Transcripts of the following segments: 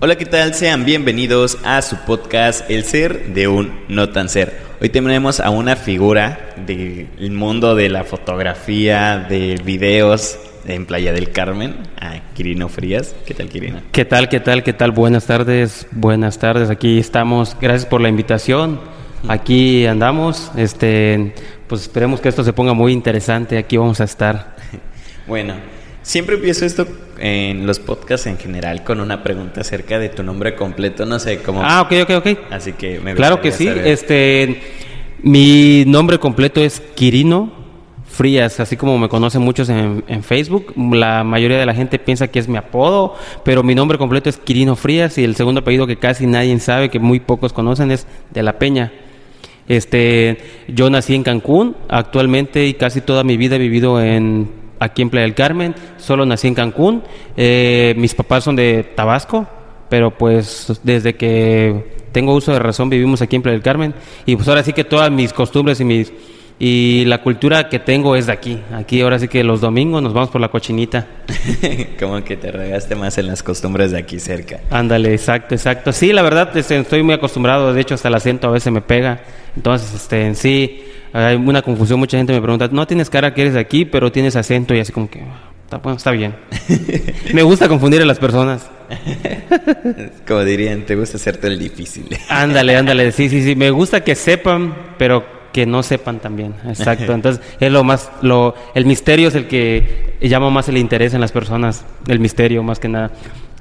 Hola, ¿qué tal? Sean bienvenidos a su podcast El Ser de un No Tan Ser. Hoy tenemos a una figura del mundo de la fotografía, de videos en Playa del Carmen, a Quirino Frías. ¿Qué tal, Quirino? ¿Qué tal, qué tal, qué tal? Buenas tardes, buenas tardes. Aquí estamos. Gracias por la invitación. Aquí andamos. Este, pues esperemos que esto se ponga muy interesante. Aquí vamos a estar. Bueno, siempre empiezo esto en los podcasts en general con una pregunta acerca de tu nombre completo, no sé cómo. Ah, ok, ok, ok. Así que me Claro que sí. saber. Este, mi nombre completo es Quirino Frías, así como me conocen muchos en, en Facebook. La mayoría de la gente piensa que es mi apodo, pero mi nombre completo es Quirino Frías y el segundo apellido que casi nadie sabe, que muy pocos conocen, es de la Peña. Este, yo nací en Cancún, actualmente y casi toda mi vida he vivido en aquí en Playa del Carmen, solo nací en Cancún. Eh, mis papás son de Tabasco, pero pues desde que tengo uso de razón vivimos aquí en Playa del Carmen y pues ahora sí que todas mis costumbres y mis y la cultura que tengo es de aquí. Aquí ahora sí que los domingos nos vamos por la cochinita. como que te regaste más en las costumbres de aquí cerca. Ándale, exacto, exacto. Sí, la verdad este, estoy muy acostumbrado, de hecho hasta el acento a veces me pega. Entonces, este, en sí hay una confusión, mucha gente me pregunta, "No tienes cara que eres de aquí, pero tienes acento" y así como que está bueno, está bien. me gusta confundir a las personas. Como dirían, te gusta hacerte el difícil. Ándale, ándale, sí, sí, sí, me gusta que sepan, pero que no sepan también. Exacto. Entonces, es lo más lo el misterio es el que llama más el interés en las personas, el misterio más que nada.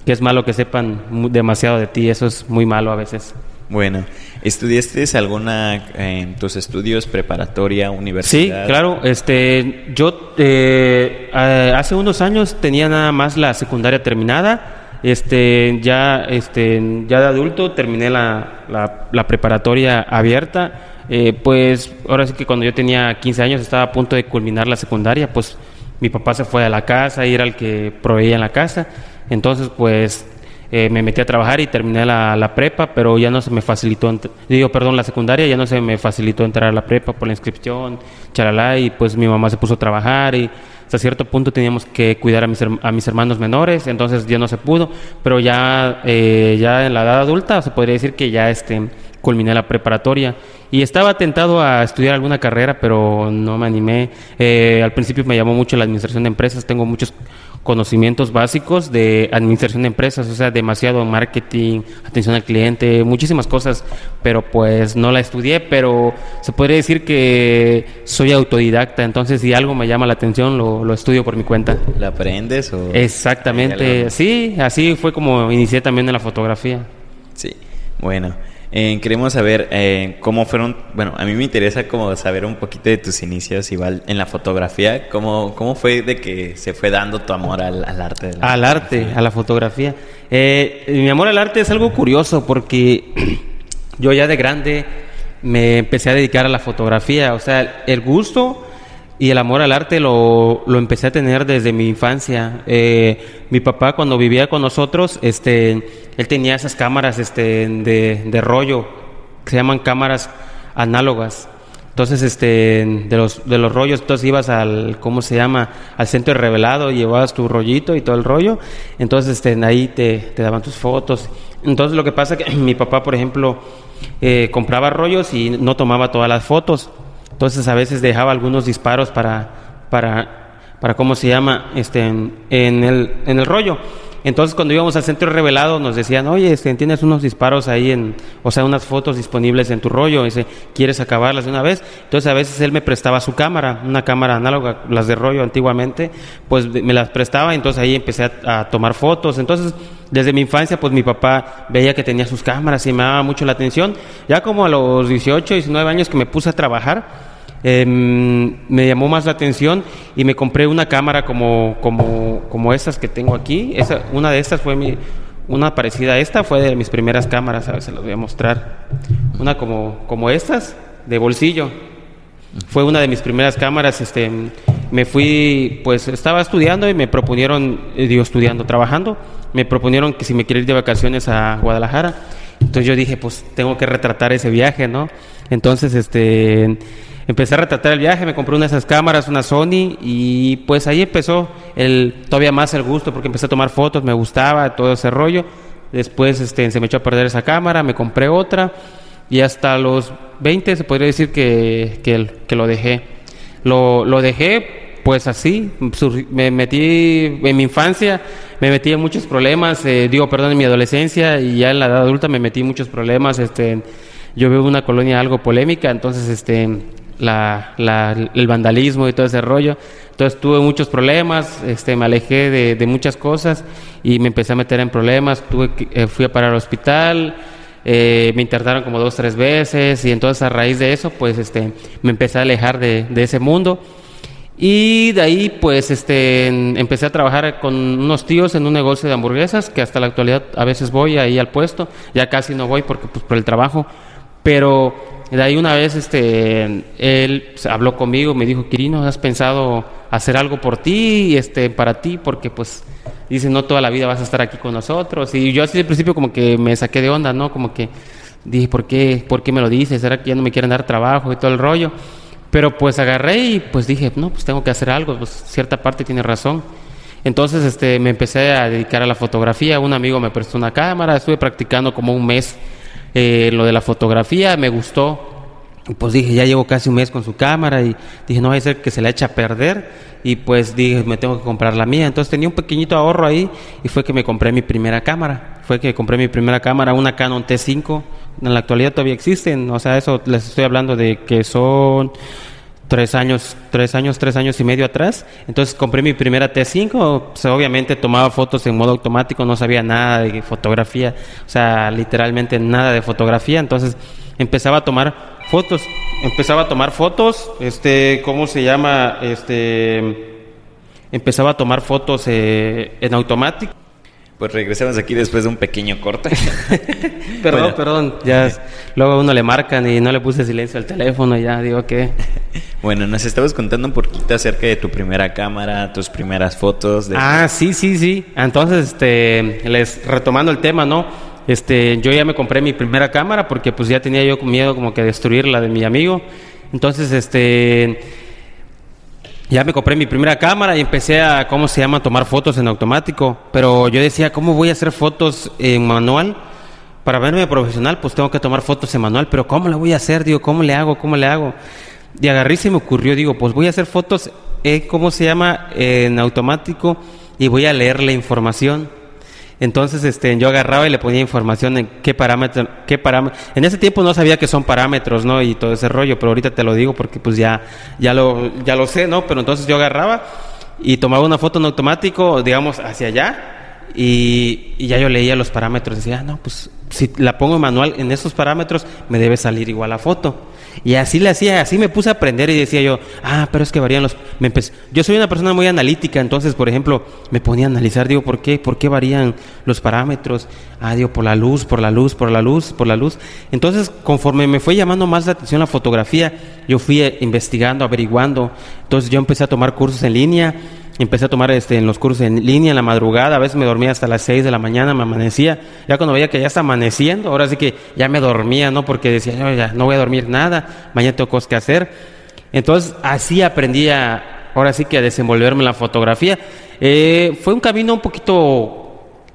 Que es malo que sepan demasiado de ti, eso es muy malo a veces. Bueno, ¿estudiaste alguna en tus estudios preparatoria, Sí, universidad? claro. Este, yo eh, eh, hace unos años tenía nada más la secundaria terminada. Este, ya, este, ya de adulto terminé la, la- la preparatoria abierta. Eh, pues ahora sí que cuando yo tenía 15 años estaba a punto de culminar la secundaria, pues mi papá se fue a la casa era el que proveía en la casa. Entonces, pues eh, me metí a trabajar y terminé la, la prepa, pero ya no se me facilitó, digo, perdón, la secundaria, ya no se me facilitó entrar a la prepa por la inscripción, charalá, y pues mi mamá se puso a trabajar y hasta cierto punto teníamos que cuidar a mis, a mis hermanos menores, entonces ya no se pudo, pero ya, eh, ya en la edad adulta se podría decir que ya este, culminé la preparatoria y estaba tentado a estudiar alguna carrera, pero no me animé. Eh, al principio me llamó mucho la administración de empresas, tengo muchos conocimientos básicos de administración de empresas, o sea, demasiado marketing, atención al cliente, muchísimas cosas, pero pues no la estudié, pero se podría decir que soy autodidacta, entonces si algo me llama la atención lo, lo estudio por mi cuenta. ¿La aprendes o...? Exactamente, sí, así fue como inicié también en la fotografía. Sí, bueno. Eh, queremos saber eh, cómo fueron... Bueno, a mí me interesa como saber un poquito de tus inicios igual en la fotografía. ¿Cómo, cómo fue de que se fue dando tu amor al, al arte? de la Al arte, a la fotografía. Eh, mi amor al arte es algo curioso porque yo ya de grande me empecé a dedicar a la fotografía. O sea, el gusto y el amor al arte lo, lo empecé a tener desde mi infancia. Eh, mi papá cuando vivía con nosotros, este, él tenía esas cámaras este, de, de rollo, que se llaman cámaras análogas. Entonces, este, de los, de los rollos, entonces ibas al, ¿cómo se llama? Al centro de revelado, llevabas tu rollito y todo el rollo. Entonces, este, ahí te, te daban tus fotos. Entonces, lo que pasa es que mi papá, por ejemplo, eh, compraba rollos y no tomaba todas las fotos. Entonces, a veces dejaba algunos disparos para, para, para ¿cómo se llama? Este, en, en el, en el rollo. Entonces, cuando íbamos al centro revelado, nos decían, oye, este, tienes unos disparos ahí, en, o sea, unas fotos disponibles en tu rollo, dice, ¿quieres acabarlas de una vez? Entonces, a veces él me prestaba su cámara, una cámara análoga, las de rollo antiguamente, pues me las prestaba, entonces ahí empecé a, a tomar fotos. Entonces, desde mi infancia, pues mi papá veía que tenía sus cámaras y me daba mucho la atención. Ya como a los 18, 19 años que me puse a trabajar, eh, me llamó más la atención y me compré una cámara como, como, como estas que tengo aquí. Esa, una de estas fue mi, una parecida a esta, fue de mis primeras cámaras, a ver, se las voy a mostrar. Una como, como estas, de bolsillo. Fue una de mis primeras cámaras, este, me fui, pues estaba estudiando y me proponieron, eh, digo estudiando, trabajando, me proponieron que si me quería ir de vacaciones a Guadalajara. Entonces yo dije, pues tengo que retratar ese viaje, ¿no? Entonces, este, empecé a retratar el viaje, me compré una de esas cámaras, una Sony, y pues ahí empezó el, todavía más el gusto, porque empecé a tomar fotos, me gustaba todo ese rollo. Después este, se me echó a perder esa cámara, me compré otra y hasta los 20 se podría decir que, que, lo dejé. Lo, lo dejé pues así, me metí en mi infancia, me metí en muchos problemas, eh, digo, perdón, en mi adolescencia y ya en la edad adulta me metí en muchos problemas, este, yo vivo una colonia algo polémica, entonces, este, la, el vandalismo y todo ese rollo, entonces tuve muchos problemas, este, me alejé de, muchas cosas y me empecé a meter en problemas, tuve eh, fui a parar al hospital, eh, me internaron como dos, tres veces y entonces a raíz de eso, pues, este, me empecé a alejar de, de ese mundo. Y de ahí, pues, este, empecé a trabajar con unos tíos en un negocio de hamburguesas, que hasta la actualidad a veces voy ahí al puesto, ya casi no voy porque, pues, por el trabajo, pero de ahí una vez, este, él habló conmigo, me dijo, Quirino, ¿has pensado hacer algo por ti, este, para ti? Porque, pues, dice, no toda la vida vas a estar aquí con nosotros. Y yo así al principio como que me saqué de onda, ¿no? Como que dije, ¿por qué, ¿por qué me lo dices? ¿Será que ya no me quieren dar trabajo y todo el rollo? Pero pues agarré y pues dije, no, pues tengo que hacer algo, pues cierta parte tiene razón. Entonces este, me empecé a dedicar a la fotografía, un amigo me prestó una cámara, estuve practicando como un mes eh, lo de la fotografía, me gustó. Pues dije, ya llevo casi un mes con su cámara y dije, no va a ser que se la eche a perder. Y pues dije, me tengo que comprar la mía. Entonces tenía un pequeñito ahorro ahí y fue que me compré mi primera cámara. Fue que compré mi primera cámara, una Canon T5. En la actualidad todavía existen, o sea, eso les estoy hablando de que son tres años, tres años, tres años y medio atrás. Entonces compré mi primera T5, pues, obviamente tomaba fotos en modo automático, no sabía nada de fotografía, o sea, literalmente nada de fotografía. Entonces empezaba a tomar fotos, empezaba a tomar fotos, este, ¿cómo se llama? Este, empezaba a tomar fotos eh, en automático. Pues regresamos aquí después de un pequeño corte. perdón, perdón. Ya luego a uno le marcan y no le puse silencio al teléfono, y ya digo que. Bueno, nos estabas contando un poquito acerca de tu primera cámara, tus primeras fotos. Ah, sí, sí, sí. Entonces, este, les retomando el tema, ¿no? Este, yo ya me compré mi primera cámara porque pues ya tenía yo miedo como que destruir la de mi amigo. Entonces, este ya me compré mi primera cámara y empecé a, ¿cómo se llama?, tomar fotos en automático. Pero yo decía, ¿cómo voy a hacer fotos en manual? Para verme profesional, pues tengo que tomar fotos en manual. Pero ¿cómo la voy a hacer? Digo, ¿cómo le hago? ¿Cómo le hago? Y agarré y se me ocurrió, digo, pues voy a hacer fotos, ¿cómo se llama?, en automático y voy a leer la información. Entonces, este, yo agarraba y le ponía información en qué parámetro, qué parámetro. En ese tiempo no sabía que son parámetros, ¿no? Y todo ese rollo, pero ahorita te lo digo porque pues ya, ya lo, ya lo sé, ¿no? Pero entonces yo agarraba y tomaba una foto en automático, digamos, hacia allá, y, ya yo leía los parámetros, decía, ah, no, pues si la pongo en manual en esos parámetros, me debe salir igual la foto. Y así le hacía, así me puse a aprender y decía yo, ah, pero es que varían los... Me yo soy una persona muy analítica, entonces, por ejemplo, me ponía a analizar, digo, ¿por qué? ¿Por qué varían los parámetros? Ah, digo, por la luz, por la luz, por la luz, por la luz. Entonces, conforme me fue llamando más la atención la fotografía, yo fui investigando, averiguando. Entonces, yo empecé a tomar cursos en línea empecé a tomar este, en los cursos en línea en la madrugada, a veces me dormía hasta las 6 de la mañana, me amanecía, ya cuando veía que ya está amaneciendo, ahora sí que ya me dormía, ¿no? Porque decía, no, ya no voy a dormir nada, mañana tengo cosas que hacer. Entonces así aprendí a, ahora sí que a desenvolverme en la fotografía. Eh, fue un camino un poquito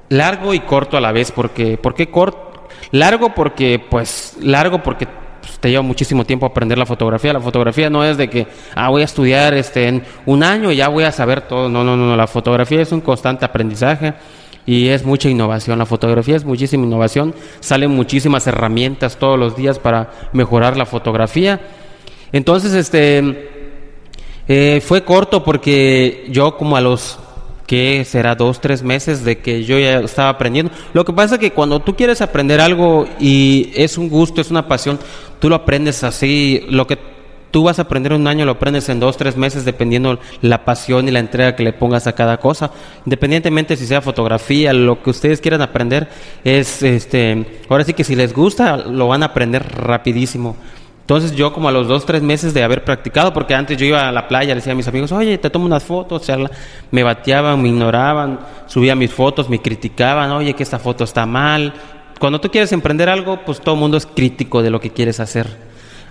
largo y corto a la vez, porque, ¿por qué corto? Largo porque, pues, largo porque pues, te lleva muchísimo tiempo aprender la fotografía. La fotografía no es de que, ah, voy a estudiar este, en un año y ya voy a saber todo. No, no, no, la fotografía es un constante aprendizaje y es mucha innovación. La fotografía es muchísima innovación. Salen muchísimas herramientas todos los días para mejorar la fotografía. Entonces, este, eh, fue corto porque yo como a los que será dos, tres meses de que yo ya estaba aprendiendo. Lo que pasa es que cuando tú quieres aprender algo y es un gusto, es una pasión, tú lo aprendes así, lo que tú vas a aprender un año lo aprendes en dos, tres meses dependiendo la pasión y la entrega que le pongas a cada cosa. Independientemente si sea fotografía, lo que ustedes quieran aprender es, este, ahora sí que si les gusta lo van a aprender rapidísimo. Entonces yo como a los dos, tres meses de haber practicado, porque antes yo iba a la playa, le decía a mis amigos, oye, te tomo unas fotos, me bateaban, me ignoraban, subía mis fotos, me criticaban, oye, que esta foto está mal. Cuando tú quieres emprender algo, pues todo el mundo es crítico de lo que quieres hacer.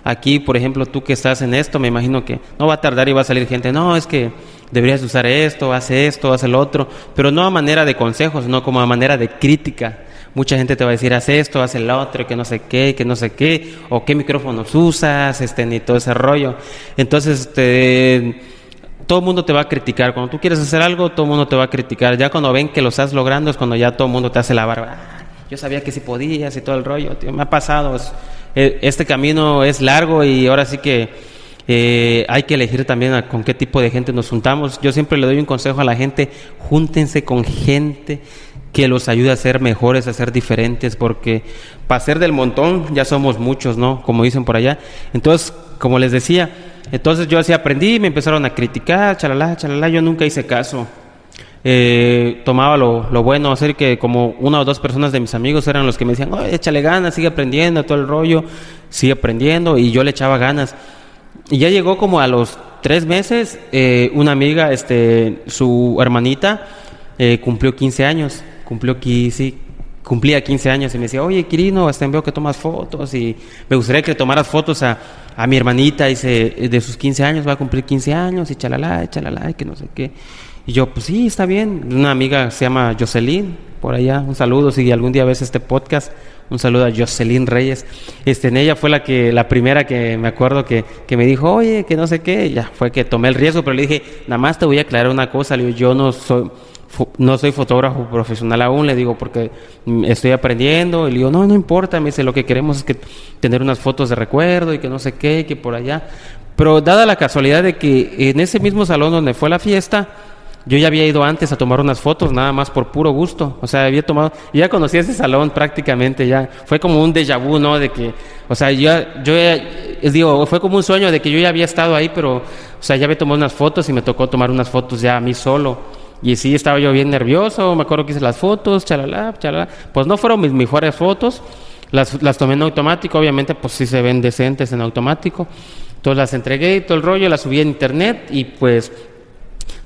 Aquí, por ejemplo, tú que estás en esto, me imagino que no va a tardar y va a salir gente, no, es que deberías usar esto, hace esto, hace lo otro, pero no a manera de consejos, no como a manera de crítica mucha gente te va a decir, haz esto, haz el otro, que no sé qué, que no sé qué, o qué micrófonos usas, este, ni todo ese rollo. Entonces, este, todo el mundo te va a criticar. Cuando tú quieres hacer algo, todo el mundo te va a criticar. Ya cuando ven que lo estás logrando es cuando ya todo el mundo te hace la barba. Ah, yo sabía que si podías y todo el rollo. me ha pasado. Eh, este camino es largo y ahora sí que eh, hay que elegir también con qué tipo de gente nos juntamos. Yo siempre le doy un consejo a la gente, júntense con gente que los ayude a ser mejores, a ser diferentes, porque para ser del montón ya somos muchos, ¿no? Como dicen por allá. Entonces, como les decía, entonces yo así aprendí, me empezaron a criticar, chalala, chalala, yo nunca hice caso. Eh, tomaba lo, lo, bueno, hacer que como una o dos personas de mis amigos eran los que me decían, échale ganas, sigue aprendiendo, todo el rollo, sigue aprendiendo, y yo le echaba ganas. Y ya llegó como a los tres meses, eh, una amiga, este, su hermanita, eh, cumplió 15 años, cumplió, sí, cumplía 15 años y me decía, oye, Quirino, hasta veo que tomas fotos y me gustaría que tomaras fotos a, a mi hermanita, dice, de sus 15 años, va a cumplir 15 años y chalala, chalala, y que no sé qué. Y yo, pues sí, está bien. Una amiga se llama Jocelyn, por allá, un saludo, si algún día ves este podcast, un saludo a Jocelyn Reyes. Este, en ella fue la que, la primera que me acuerdo que, que me dijo, oye, que no sé qué, ya fue que tomé el riesgo, pero le dije, nada más te voy a aclarar una cosa, le yo no soy no soy fotógrafo profesional aún, le digo, porque estoy aprendiendo. Y le digo, no, no importa, me dice, lo que queremos es que tener unas fotos de recuerdo y que no sé qué, que por allá. Pero dada la casualidad de que en ese mismo salón donde fue la fiesta, yo ya había ido antes a tomar unas fotos, nada más por puro gusto. O sea, había tomado, ya conocía ese salón prácticamente, ya fue como un déjà vu, ¿no? De que, o sea, yo, yo digo, fue como un sueño de que yo ya había estado ahí, pero, o sea, ya había tomado unas fotos y me tocó tomar unas fotos ya a mí solo. Y sí, estaba yo bien nervioso, me acuerdo que hice las fotos, chalala, chalala. Pues no fueron mis mejores fotos, las, las tomé en automático, obviamente pues sí se ven decentes en automático. Entonces las entregué y todo el rollo, las subí en internet y pues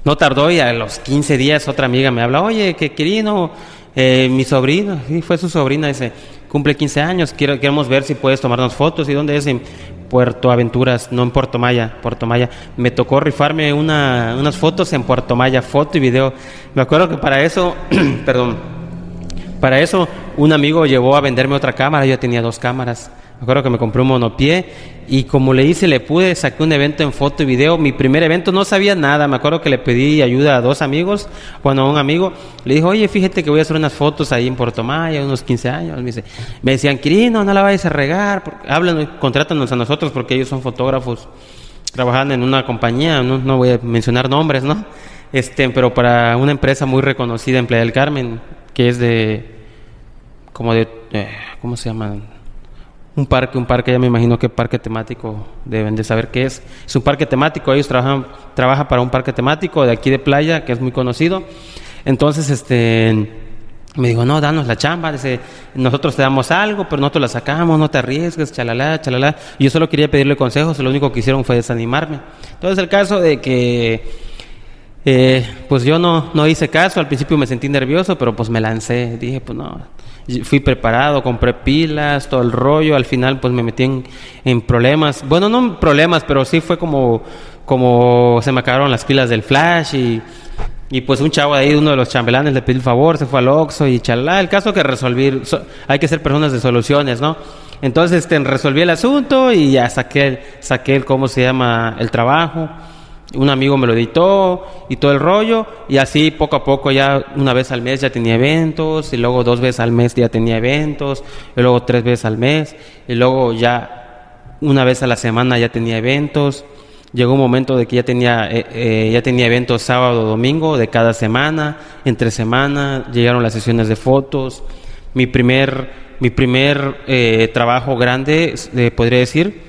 no tardó y a los 15 días otra amiga me habla, oye, que Quirino, eh, mi sobrina, sí, fue su sobrina, dice, cumple 15 años, quiero, queremos ver si puedes tomarnos fotos y dónde es. Puerto Aventuras, no en Puerto Maya, Puerto Maya. Me tocó rifarme una, unas fotos en Puerto Maya, foto y video. Me acuerdo que para eso, perdón, para eso un amigo llevó a venderme otra cámara, yo tenía dos cámaras. Me acuerdo que me compré un monopié y como le hice, le pude, saqué un evento en foto y video. Mi primer evento no sabía nada. Me acuerdo que le pedí ayuda a dos amigos, bueno, a un amigo. Le dijo, oye, fíjate que voy a hacer unas fotos ahí en Puerto Maya, unos 15 años. Me, dice, me decían, Quirino, no la vayas a regar. Hablan, contrátanos a nosotros porque ellos son fotógrafos. Trabajan en una compañía, no, no voy a mencionar nombres, ¿no? Este, pero para una empresa muy reconocida en Playa del Carmen, que es de, como de, eh, ¿cómo se llaman? Un parque, un parque, ya me imagino que parque temático deben de saber qué es. Es un parque temático, ellos trabajan, trabajan para un parque temático de aquí de playa, que es muy conocido. Entonces, este me dijo, no, danos la chamba, dice, nosotros te damos algo, pero nosotros la sacamos, no te arriesgues, chalala, chalala. Y yo solo quería pedirle consejos, lo único que hicieron fue desanimarme. Entonces el caso de que, eh, pues yo no, no hice caso, al principio me sentí nervioso, pero pues me lancé, dije, pues no, fui preparado, compré pilas, todo el rollo, al final pues me metí en, problemas, bueno, no problemas, pero sí fue como, como se me acabaron las pilas del flash y, y pues un chavo de ahí, uno de los chambelanes le pidió el favor, se fue al Oxxo y chalá, el caso que resolví, hay que ser personas de soluciones, ¿no? Entonces este, resolví el asunto y ya saqué, saqué el, ¿cómo se llama? El trabajo un amigo me lo editó y todo el rollo y así poco a poco ya una vez al mes ya tenía eventos y luego dos veces al mes ya tenía eventos y luego tres veces al mes y luego ya una vez a la semana ya tenía eventos. Llegó un momento de que ya tenía eh, eh, ya tenía eventos sábado domingo de cada semana entre semana llegaron las sesiones de fotos. Mi primer mi primer eh, trabajo grande podría decir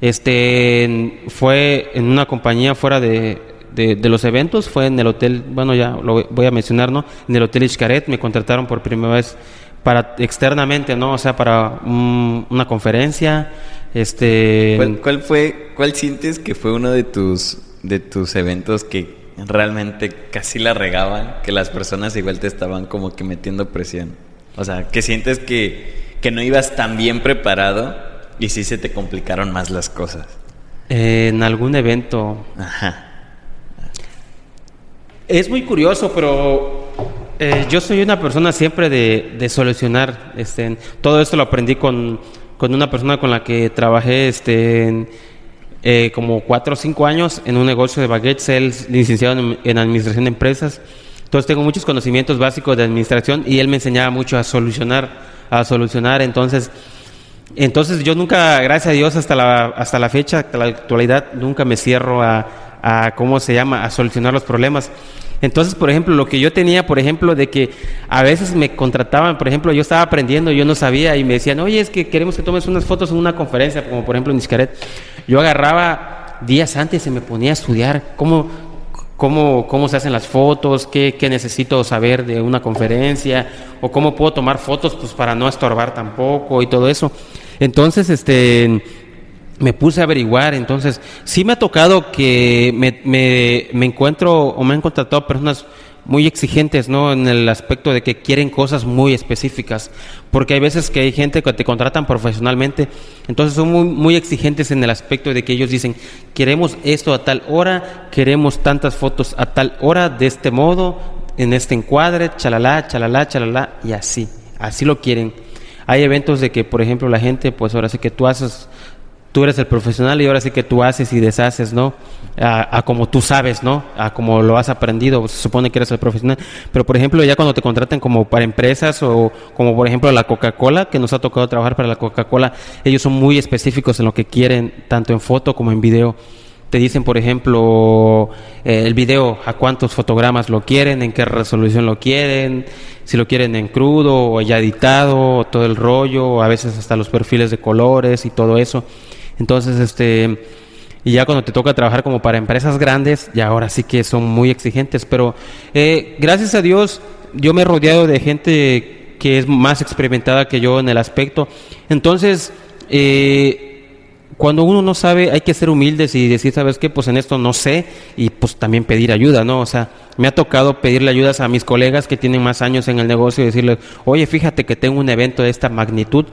este fue en una compañía fuera de, de, los eventos, fue en el hotel, bueno ya lo voy a mencionar, ¿no? En el hotel Iscaret me contrataron por primera vez para externamente, ¿no? O sea, para una conferencia, este ¿Cuál, fue cuál sientes que fue uno de tus de tus eventos que realmente casi la regaban, que las personas igual te estaban como que metiendo presión? O sea, que sientes que que no ibas tan bien preparado y sí se te complicaron más las cosas. en algún evento. Ajá. Es muy curioso, pero Eh, yo soy una persona siempre de, de solucionar. Este, todo esto lo aprendí con, con, una persona con la que trabajé este, en, eh, como cuatro o cinco años en un negocio de baguettes, él licenciado en, en, administración de empresas. Entonces tengo muchos conocimientos básicos de administración y él me enseñaba mucho a solucionar, a solucionar. Entonces, entonces yo nunca, gracias a Dios, hasta la, hasta la fecha, hasta la actualidad, nunca me cierro a, a, ¿cómo se llama?, a solucionar los problemas. Entonces, por ejemplo, lo que yo tenía, por ejemplo, de que a veces me contrataban, por ejemplo, yo estaba aprendiendo, yo no sabía y me decían, oye, es que queremos que tomes unas fotos en una conferencia, como por ejemplo en Iscaret. Yo agarraba días antes y me ponía a estudiar cómo, cómo, cómo se hacen las fotos, qué, qué, necesito saber de una conferencia, o cómo puedo tomar fotos pues, para no estorbar tampoco y todo eso. Entonces, este me puse a averiguar, entonces sí me ha tocado que me, me, me encuentro o me han contratado personas muy exigentes, ¿no? En el aspecto de que quieren cosas muy específicas, porque hay veces que hay gente que te contratan profesionalmente, entonces son muy, muy exigentes en el aspecto de que ellos dicen, queremos esto a tal hora, queremos tantas fotos a tal hora, de este modo, en este encuadre, chalala, chalala, chalala, y así, así lo quieren. Hay eventos de que, por ejemplo, la gente, pues ahora sí que tú haces tú eres el profesional y ahora sí que tú haces y deshaces, ¿no? A, como tú sabes, ¿no? A como lo has aprendido, se supone que eres el profesional. Pero, por ejemplo, ya cuando te contratan como para empresas o como, por ejemplo, la Coca-Cola, que nos ha tocado trabajar para la Coca-Cola, ellos son muy específicos en lo que quieren, tanto en foto como en video. Te dicen, por ejemplo, eh, el video, a cuántos fotogramas lo quieren, en qué resolución lo quieren, si lo quieren en crudo o ya editado, todo el rollo, a veces hasta los perfiles de colores y todo eso. Entonces, este, y ya cuando te toca trabajar como para empresas grandes, ya ahora sí que son muy exigentes, pero eh, gracias a Dios yo me he rodeado de gente que es más experimentada que yo en el aspecto. Entonces, eh, cuando uno no sabe, hay que ser humildes y decir, ¿sabes qué? Pues en esto no sé y pues también pedir ayuda, ¿no? O sea, me ha tocado pedirle ayudas a mis colegas que tienen más años en el negocio y decirles, oye, fíjate que tengo un evento de esta magnitud,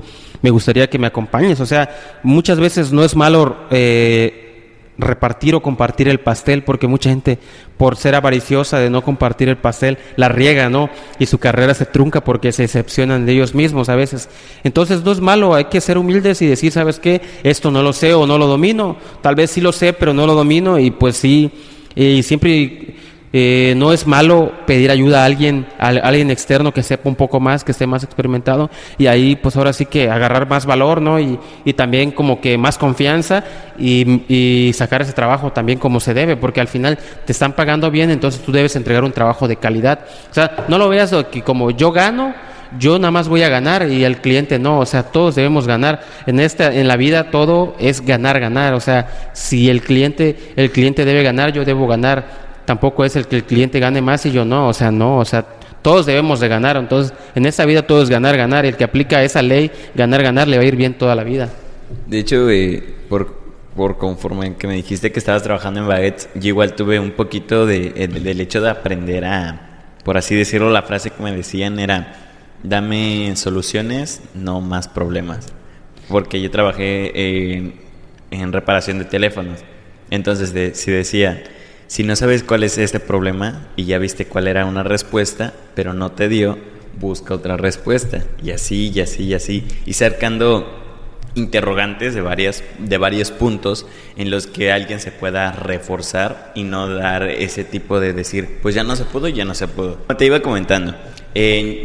me gustaría que me acompañes. O sea, muchas veces no es malo eh, repartir o compartir el pastel, porque mucha gente, por ser avariciosa de no compartir el pastel, la riega, ¿no? Y su carrera se trunca porque se decepcionan de ellos mismos a veces. Entonces no es malo, hay que ser humildes y decir, ¿sabes qué? Esto no lo sé o no lo domino. Tal vez sí lo sé, pero no lo domino y pues sí, y siempre eh, no es malo pedir ayuda a alguien, a, alguien externo que sepa un poco más, que esté más experimentado y ahí pues ahora sí que agarrar más valor, ¿no? Y, y también como que más confianza y, y, sacar ese trabajo también como se debe, porque al final te están pagando bien, entonces tú debes entregar un trabajo de calidad. O sea, no lo veas que como yo gano, yo nada más voy a ganar y el cliente no, o sea, todos debemos ganar. En esta en la vida todo es ganar, ganar, o sea, si el cliente el cliente debe ganar, yo debo ganar tampoco es el que el cliente gane más y yo no, o sea, no, o sea, todos debemos de ganar, entonces en esta vida todo es ganar, ganar, el que aplica esa ley, ganar, ganar, le va a ir bien toda la vida. De hecho, eh, por, por conforme que me dijiste que estabas trabajando en Baguettes, yo igual tuve un poquito de, eh, del hecho de aprender a, por así decirlo, la frase que me decían era, dame soluciones, no más problemas. Porque yo trabajé en reparación de teléfonos. Entonces, de, si decía, si no sabes cuál es este problema y ya viste cuál era una respuesta, pero no te dio, busca otra respuesta. Y así, y así, y así. Y cercando interrogantes de, varias, de varios puntos en los que alguien se pueda reforzar y no dar ese tipo de decir, pues ya no se pudo, ya no se pudo. Te iba comentando,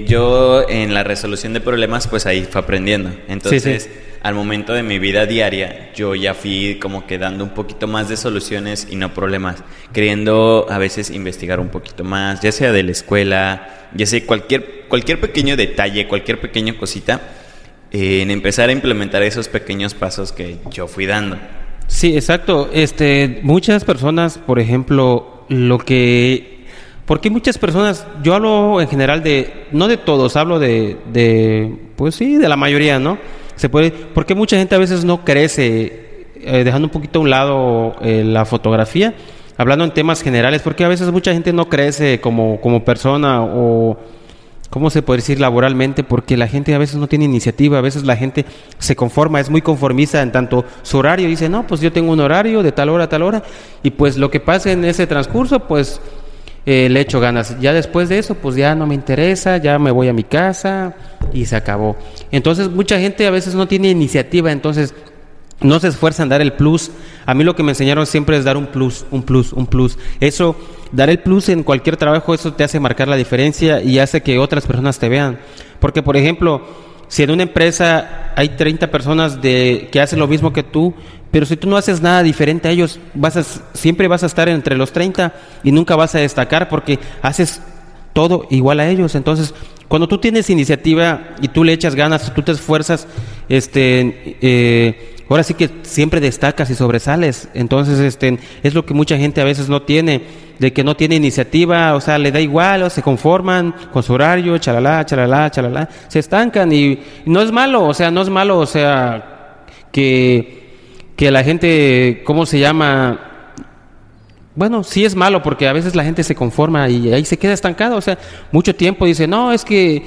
yo en la resolución de problemas, pues ahí fue aprendiendo. Entonces, al momento de mi vida diaria, yo ya fui como que dando un poquito más de soluciones y no problemas, queriendo a veces investigar un poquito más, ya sea de la escuela, ya sea cualquier, cualquier pequeño detalle, cualquier pequeña cosita, en empezar a implementar esos pequeños pasos que yo fui dando. Sí, exacto. Este, muchas personas, por ejemplo, lo que porque muchas personas, yo hablo en general de, no de todos, hablo de, de pues sí, de la mayoría, ¿no? Se puede, porque mucha gente a veces no crece, eh, dejando un poquito a un lado eh, la fotografía, hablando en temas generales, porque a veces mucha gente no crece como, como persona o, ¿cómo se puede decir laboralmente? Porque la gente a veces no tiene iniciativa, a veces la gente se conforma, es muy conformista en tanto su horario, dice, no, pues yo tengo un horario de tal hora a tal hora, y pues lo que pasa en ese transcurso, pues eh, le echo ganas. Ya después de eso, pues ya no me interesa, ya me voy a mi casa y se acabó. Entonces mucha gente a veces no tiene iniciativa, entonces no se esfuerza en dar el plus. A mí lo que me enseñaron siempre es dar un plus, un plus, un plus. Eso, dar el plus en cualquier trabajo, eso te hace marcar la diferencia y hace que otras personas te vean. Porque, por ejemplo, si en una empresa hay 30 personas de, que hacen lo mismo que tú, pero si tú no haces nada diferente a ellos, vas a, siempre vas a estar entre los 30 y nunca vas a destacar porque haces todo igual a ellos. Entonces, cuando tú tienes iniciativa y tú le echas ganas, tú te esfuerzas, este, eh, ahora sí que siempre destacas y sobresales. Entonces, este, es lo que mucha gente a veces no tiene, de que no tiene iniciativa, o sea, le da igual, o se conforman con su horario, chalala, chalala, chalala, se estancan y no es malo, o sea, no es malo, o sea, que que la gente, ¿cómo se llama? Bueno, sí es malo porque a veces la gente se conforma y ahí se queda estancado. O sea, mucho tiempo dice, no, es que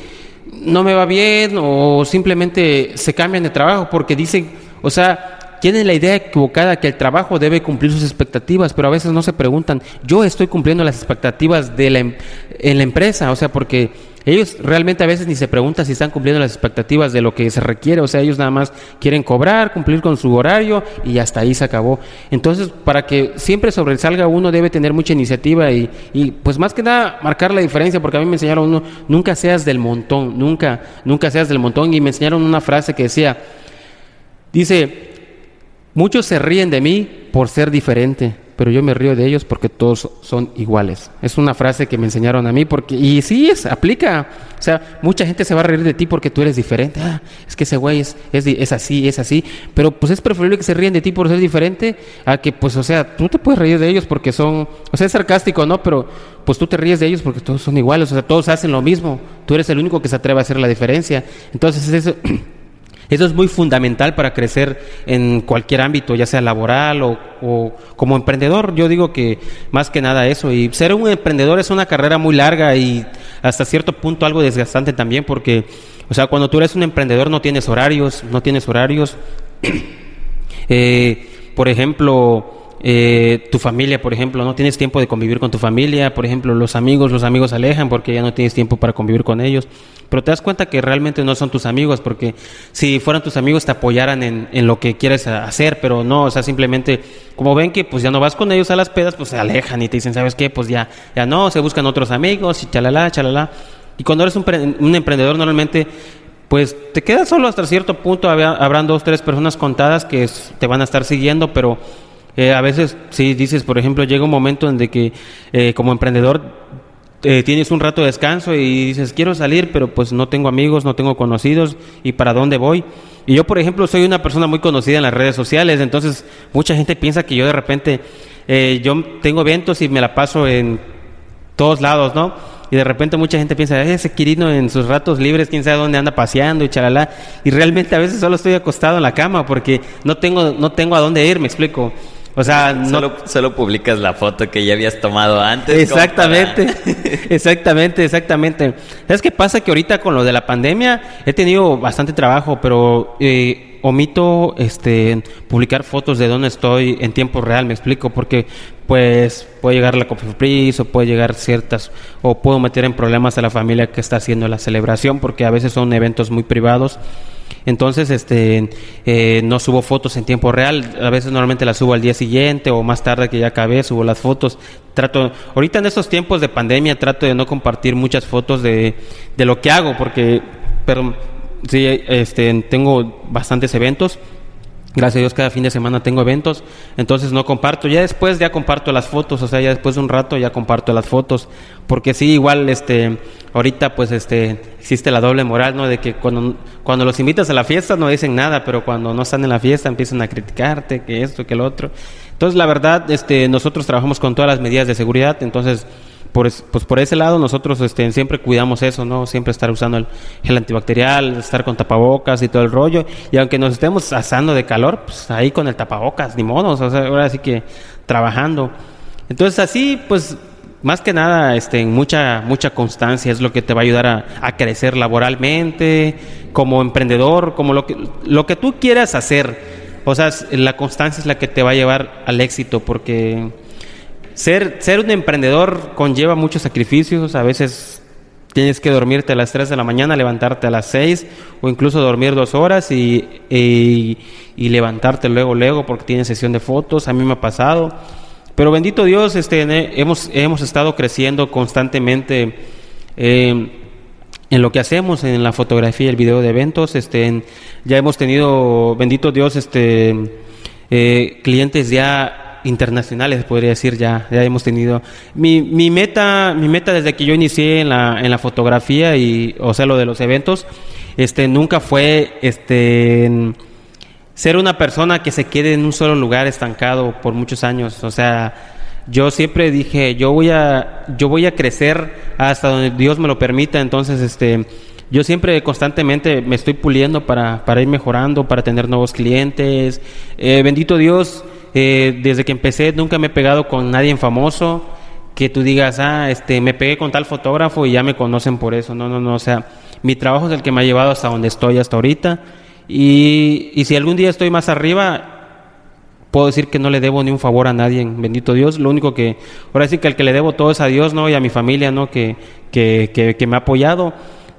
no me va bien o simplemente se cambian de trabajo porque dicen, o sea, tienen la idea equivocada que el trabajo debe cumplir sus expectativas, pero a veces no se preguntan, yo estoy cumpliendo las expectativas de la, em-, en la empresa, o sea, porque ellos realmente a veces ni se preguntan si están cumpliendo las expectativas de lo que se requiere, o sea, ellos nada más quieren cobrar, cumplir con su horario y hasta ahí se acabó. Entonces, para que siempre sobresalga uno debe tener mucha iniciativa y, y pues más que nada marcar la diferencia, porque a mí me enseñaron uno, nunca seas del montón, nunca, nunca seas del montón y me enseñaron una frase que decía, dice, muchos se ríen de mí por ser diferente pero yo me río de ellos porque todos son iguales. Es una frase que me enseñaron a mí porque y sí es aplica. O sea, mucha gente se va a reír de ti porque tú eres diferente. Ah, es que ese güey es, es, así, es así, pero pues es preferible que se ríen de ti por ser diferente a que pues o sea, tú te puedes reír de ellos porque son, o sea, es sarcástico, ¿no? Pero pues tú te ríes de ellos porque todos son iguales, o sea, todos hacen lo mismo. Tú eres el único que se atreve a hacer la diferencia. Entonces, eso Eso es muy fundamental para crecer en cualquier ámbito, ya sea laboral o, como emprendedor. Yo digo que más que nada eso. Y ser un emprendedor es una carrera muy larga y hasta cierto punto algo desgastante también porque, o sea, cuando tú eres un emprendedor no tienes horarios, no tienes horarios. eh, por ejemplo, eh, tu familia, por ejemplo, no tienes tiempo de convivir con tu familia, por ejemplo, los amigos, los amigos se alejan porque ya no tienes tiempo para convivir con ellos, pero te das cuenta que realmente no son tus amigos, porque si fueran tus amigos te apoyaran en, en lo que quieres hacer, pero no, o sea, simplemente como ven que pues ya no vas con ellos a las pedas, pues se alejan y te dicen, ¿sabes qué? Pues ya, ya no, se buscan otros amigos y chalala, chalala. Y cuando eres un, emprendedor normalmente pues te quedas solo hasta cierto punto, habrán dos, tres personas contadas que te van a estar siguiendo, pero eh, a veces, si dices, por ejemplo, llega un momento en que eh, como emprendedor eh, tienes un rato de descanso y dices, quiero salir, pero pues no tengo amigos, no tengo conocidos, ¿y para dónde voy? Y yo, por ejemplo, soy una persona muy conocida en las redes sociales, entonces mucha gente piensa que yo de repente, yo tengo eventos y me la paso en todos lados, ¿no? Y de repente mucha gente piensa, ese Quirino en sus ratos libres, quién sabe dónde anda paseando y chalala. Y realmente a veces solo estoy acostado en la cama porque no tengo, no tengo a dónde ir, me explico. O sea, no... Solo, publicas la foto que ya habías tomado antes. Exactamente, exactamente, exactamente. ¿Sabes qué pasa? Que ahorita con lo de la pandemia he tenido bastante trabajo, pero eh, omito este, publicar fotos de dónde estoy en tiempo real, me explico, porque pues puede llegar la Cofepris o puede llegar ciertas, o puedo meter en problemas a la familia que está haciendo la celebración, porque a veces son eventos muy privados. Entonces, este, eh, no subo fotos en tiempo real. A veces normalmente las subo al día siguiente o más tarde que ya acabé, subo las fotos. Trato, ahorita en estos tiempos de pandemia trato de no compartir muchas fotos de, de lo que hago porque, pero sí, este, tengo bastantes eventos Gracias a Dios cada fin de semana tengo eventos, entonces no comparto. Ya después ya comparto las fotos, o sea, ya después de un rato ya comparto las fotos, porque sí, igual, este, ahorita pues, este, existe la doble moral, ¿no? De que cuando, cuando los invitas a la fiesta no dicen nada, pero cuando no están en la fiesta empiezan a criticarte, que esto, que lo otro. Entonces, la verdad, este, nosotros trabajamos con todas las medidas de seguridad, entonces por, pues por ese lado nosotros este, siempre cuidamos eso, ¿no? Siempre estar usando el antibacterial, estar con tapabocas y todo el rollo. Y aunque nos estemos asando de calor, pues ahí con el tapabocas, ni modo, o sea, ahora sí que trabajando. Entonces así, pues más que nada, este, mucha, mucha constancia es lo que te va a ayudar a, a, crecer laboralmente, como emprendedor, como lo que, lo que tú quieras hacer. O sea, la constancia es la que te va a llevar al éxito, porque ser, ser un emprendedor conlleva muchos sacrificios, a veces tienes que dormirte a las 3 de la mañana, levantarte a las 6 o incluso dormir dos horas y, y, levantarte luego, luego porque tienes sesión de fotos, a mí me ha pasado. Pero bendito Dios, este, hemos, hemos estado creciendo constantemente eh, en lo que hacemos, en la fotografía y el video de eventos. Este, ya hemos tenido, bendito Dios, este, eh, clientes ya internacionales, podría decir, ya, ya hemos tenido. Mi, mi, meta, mi meta desde que yo inicié en la, en la fotografía y, o sea, lo de los eventos, este, nunca fue, este, ser una persona que se quede en un solo lugar estancado por muchos años. O sea, yo siempre dije, yo voy a, yo voy a crecer hasta donde Dios me lo permita. Entonces, este, yo siempre constantemente me estoy puliendo para, para ir mejorando, para tener nuevos clientes. Eh, bendito Dios, eh, desde que empecé nunca me he pegado con nadie famoso que tú digas, ah, este, me pegué con tal fotógrafo y ya me conocen por eso. No, no, no. O sea, mi trabajo es el que me ha llevado hasta donde estoy hasta ahorita. Y, y si algún día estoy más arriba, puedo decir que no le debo ni un favor a nadie, bendito Dios. Lo único que, ahora sí que el que le debo todo es a Dios, ¿no? Y a mi familia, ¿no? Que, que, que, que me ha apoyado.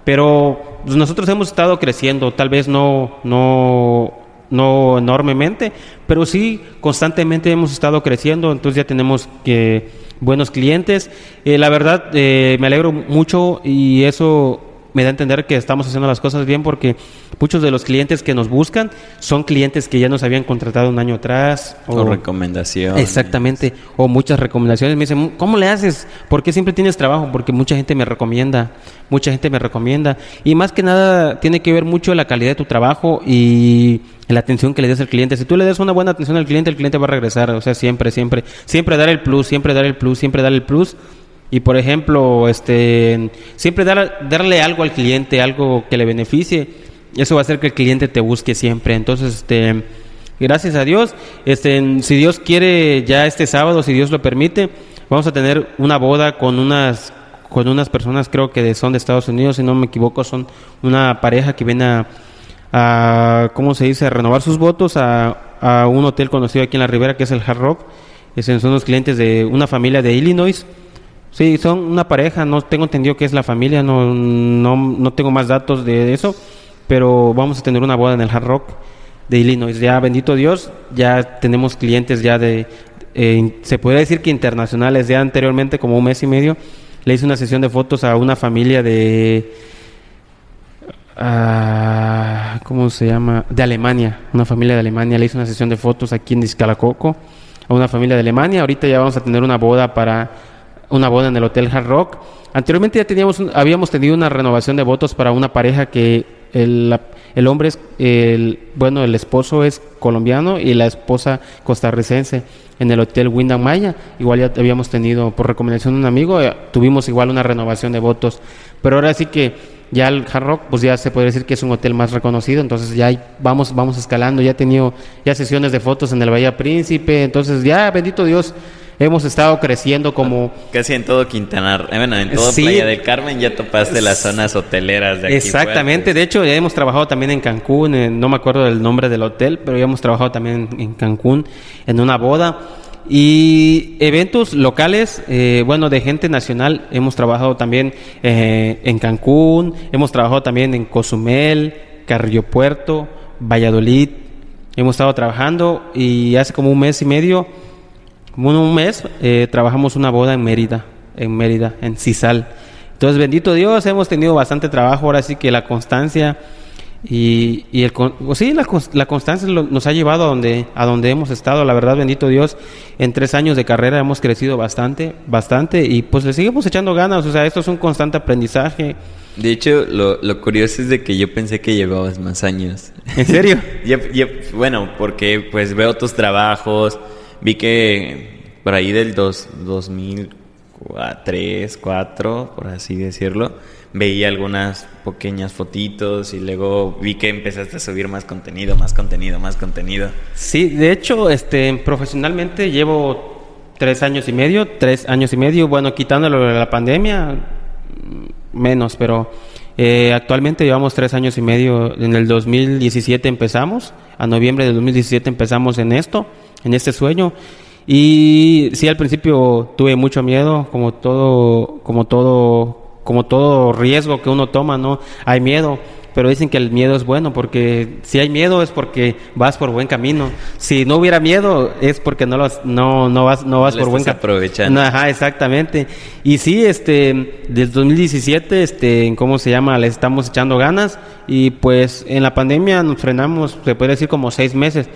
Pero pues, nosotros hemos estado creciendo, tal vez no, no no enormemente, pero sí constantemente hemos estado creciendo, entonces ya tenemos que buenos clientes. Eh, la verdad, eh, me alegro mucho y eso me da a entender que estamos haciendo las cosas bien porque muchos de los clientes que nos buscan son clientes que ya nos habían contratado un año atrás. O, recomendaciones. Exactamente, o muchas recomendaciones. Me dicen, ¿cómo le haces? ¿Por qué siempre tienes trabajo? Porque mucha gente me recomienda, mucha gente me recomienda. Y más que nada tiene que ver mucho la calidad de tu trabajo y la atención que le des al cliente. Si tú le das una buena atención al cliente, el cliente va a regresar. O sea, siempre, siempre, siempre dar el plus, siempre dar el plus, siempre dar el plus y por ejemplo, este, siempre dar, darle algo al cliente, algo que le beneficie, eso va a hacer que el cliente te busque siempre. Entonces, este, gracias a Dios, este, si Dios quiere ya este sábado, si Dios lo permite, vamos a tener una boda con unas con unas personas creo que son de Estados Unidos, si no me equivoco, son una pareja que viene a, a ¿cómo se dice?, a renovar sus votos a, a un hotel conocido aquí en la Ribera que es el Hard Rock. Son unos clientes de una familia de Illinois Sí, son una pareja, no tengo entendido que es la familia, no, no, no tengo más datos de eso, pero vamos a tener una boda en el Hard Rock de Illinois. Ya, bendito Dios, ya tenemos clientes ya de, eh, se puede decir que internacionales, ya anteriormente, como un mes y medio, le hice una sesión de fotos a una familia de, uh, ¿cómo se llama? De Alemania, una familia de Alemania, le hice una sesión de fotos aquí en Discalacoco a una familia de Alemania. Ahorita ya vamos a tener una boda para una boda en el Hotel Hard Rock. Anteriormente ya teníamos, habíamos tenido una renovación de votos para una pareja que el, el hombre es, el, bueno, el esposo es colombiano y la esposa costarricense en el Hotel Windham Maya. Igual ya habíamos tenido, por recomendación de un amigo, eh, tuvimos igual una renovación de votos. Pero ahora sí que ya el Hard Rock, pues ya se puede decir que es un hotel más reconocido, entonces ya vamos, vamos escalando, ya he tenido ya sesiones de fotos en el Bahía Príncipe, entonces ya, bendito Dios, hemos estado creciendo como... Casi en todo Quintana, eh, bueno, en todo Playa del Carmen ya topaste las zonas hoteleras de aquí. Exactamente, de hecho ya hemos trabajado también en Cancún, no me acuerdo del nombre del hotel, pero ya hemos trabajado también en Cancún en una boda. Y eventos locales, eh, bueno, de gente nacional, hemos trabajado también eh, en Cancún, hemos trabajado también en Cozumel, Carrillo Puerto, Valladolid, hemos estado trabajando y hace como un mes y medio un mes eh, trabajamos una boda en Mérida, en Mérida, en Cisal. Entonces, bendito Dios, hemos tenido bastante trabajo, ahora sí que la constancia y, y el, pues sí, la, la constancia nos ha llevado a donde, a donde hemos estado, la verdad, bendito Dios, en tres años de carrera hemos crecido bastante, bastante y pues le seguimos echando ganas, o sea, esto es un constante aprendizaje. De hecho, lo, lo curioso es de que yo pensé que llevabas más años. ¿En serio? bueno, porque pues veo tus trabajos, vi que por ahí del dos, 2003, 4, por así decirlo, veía algunas pequeñas fotitos y luego vi que empezaste a subir más contenido, más contenido, más contenido. Sí, de hecho, este, profesionalmente llevo tres años y medio, tres años y medio, bueno, quitándolo de la pandemia, menos, pero eh, actualmente llevamos tres años y medio, en el 2017 empezamos, a noviembre del 2017 empezamos en esto en este sueño. Y sí, al principio tuve mucho miedo, como todo, como todo, como todo riesgo que uno toma, ¿no? Hay miedo pero dicen que el miedo es bueno porque si hay miedo es porque vas por buen camino. Si no hubiera miedo es porque no los, no no vas no vas por buen camino. aprovechando. Ajá, exactamente. Y sí, este desde 2017 este cómo se llama, le estamos echando ganas y pues en la pandemia nos frenamos, se puede decir como seis meses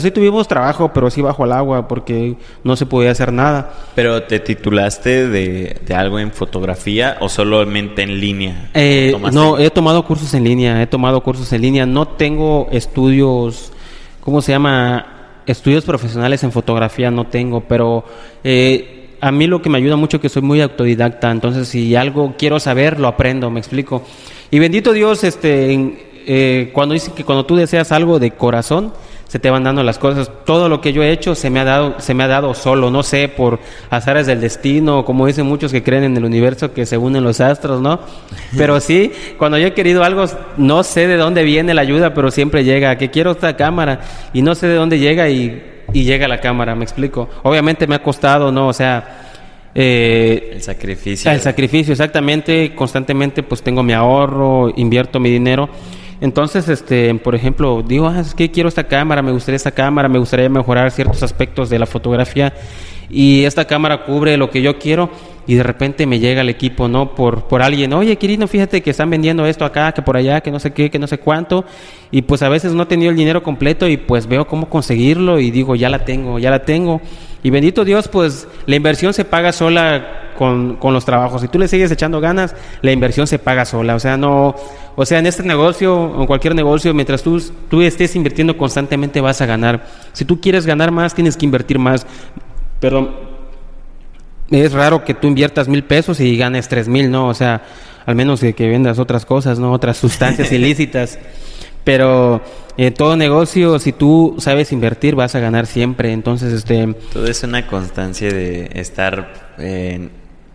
sí tuvimos trabajo, pero sí bajo el agua porque no se podía hacer nada. ¿Pero te titulaste de, algo en fotografía o solamente en línea? Eh, no, he tomado cursos en línea, he tomado cursos en línea. No tengo estudios, ¿cómo se llama? Estudios profesionales en fotografía no tengo, pero eh, a mí lo que me ayuda mucho es que soy muy autodidacta. Entonces, si algo quiero saber, lo aprendo, me explico. Y bendito Dios, este, eh, cuando dice que cuando tú deseas algo de corazón, se te van dando las cosas. Todo lo que yo he hecho se me ha dado, se me ha dado solo, no sé, por azares del destino, como dicen muchos que creen en el universo que se unen los astros, ¿no? Pero sí, cuando yo he querido algo, no sé de dónde viene la ayuda, pero siempre llega, que quiero esta cámara y no sé de dónde llega y, y llega la cámara, me explico. Obviamente me ha costado, ¿no? O sea, eh, el sacrificio. El sacrificio, exactamente. Constantemente pues tengo mi ahorro, invierto mi dinero entonces, este, por ejemplo, digo, ah, es que quiero esta cámara, me gustaría esta cámara, me gustaría mejorar ciertos aspectos de la fotografía y esta cámara cubre lo que yo quiero y de repente me llega el equipo, ¿no? Por, por alguien, oye, Quirino, fíjate que están vendiendo esto acá, que por allá, que no sé qué, que no sé cuánto. Y pues a veces no he tenido el dinero completo y pues veo cómo conseguirlo y digo, ya la tengo, ya la tengo. Y bendito Dios, pues la inversión se paga sola con, con los trabajos. Si tú le sigues echando ganas, la inversión se paga sola. O sea, no, o sea, en este negocio o en cualquier negocio, mientras tú, tú estés invirtiendo constantemente vas a ganar. Si tú quieres ganar más, tienes que invertir más. Perdón, es raro que tú inviertas mil pesos y ganes tres mil, ¿no? O sea, al menos que, que vendas otras cosas, ¿no? Otras sustancias ilícitas. Pero en todo negocio, si tú sabes invertir, vas a ganar siempre. Entonces, este... Todo es una constancia de estar,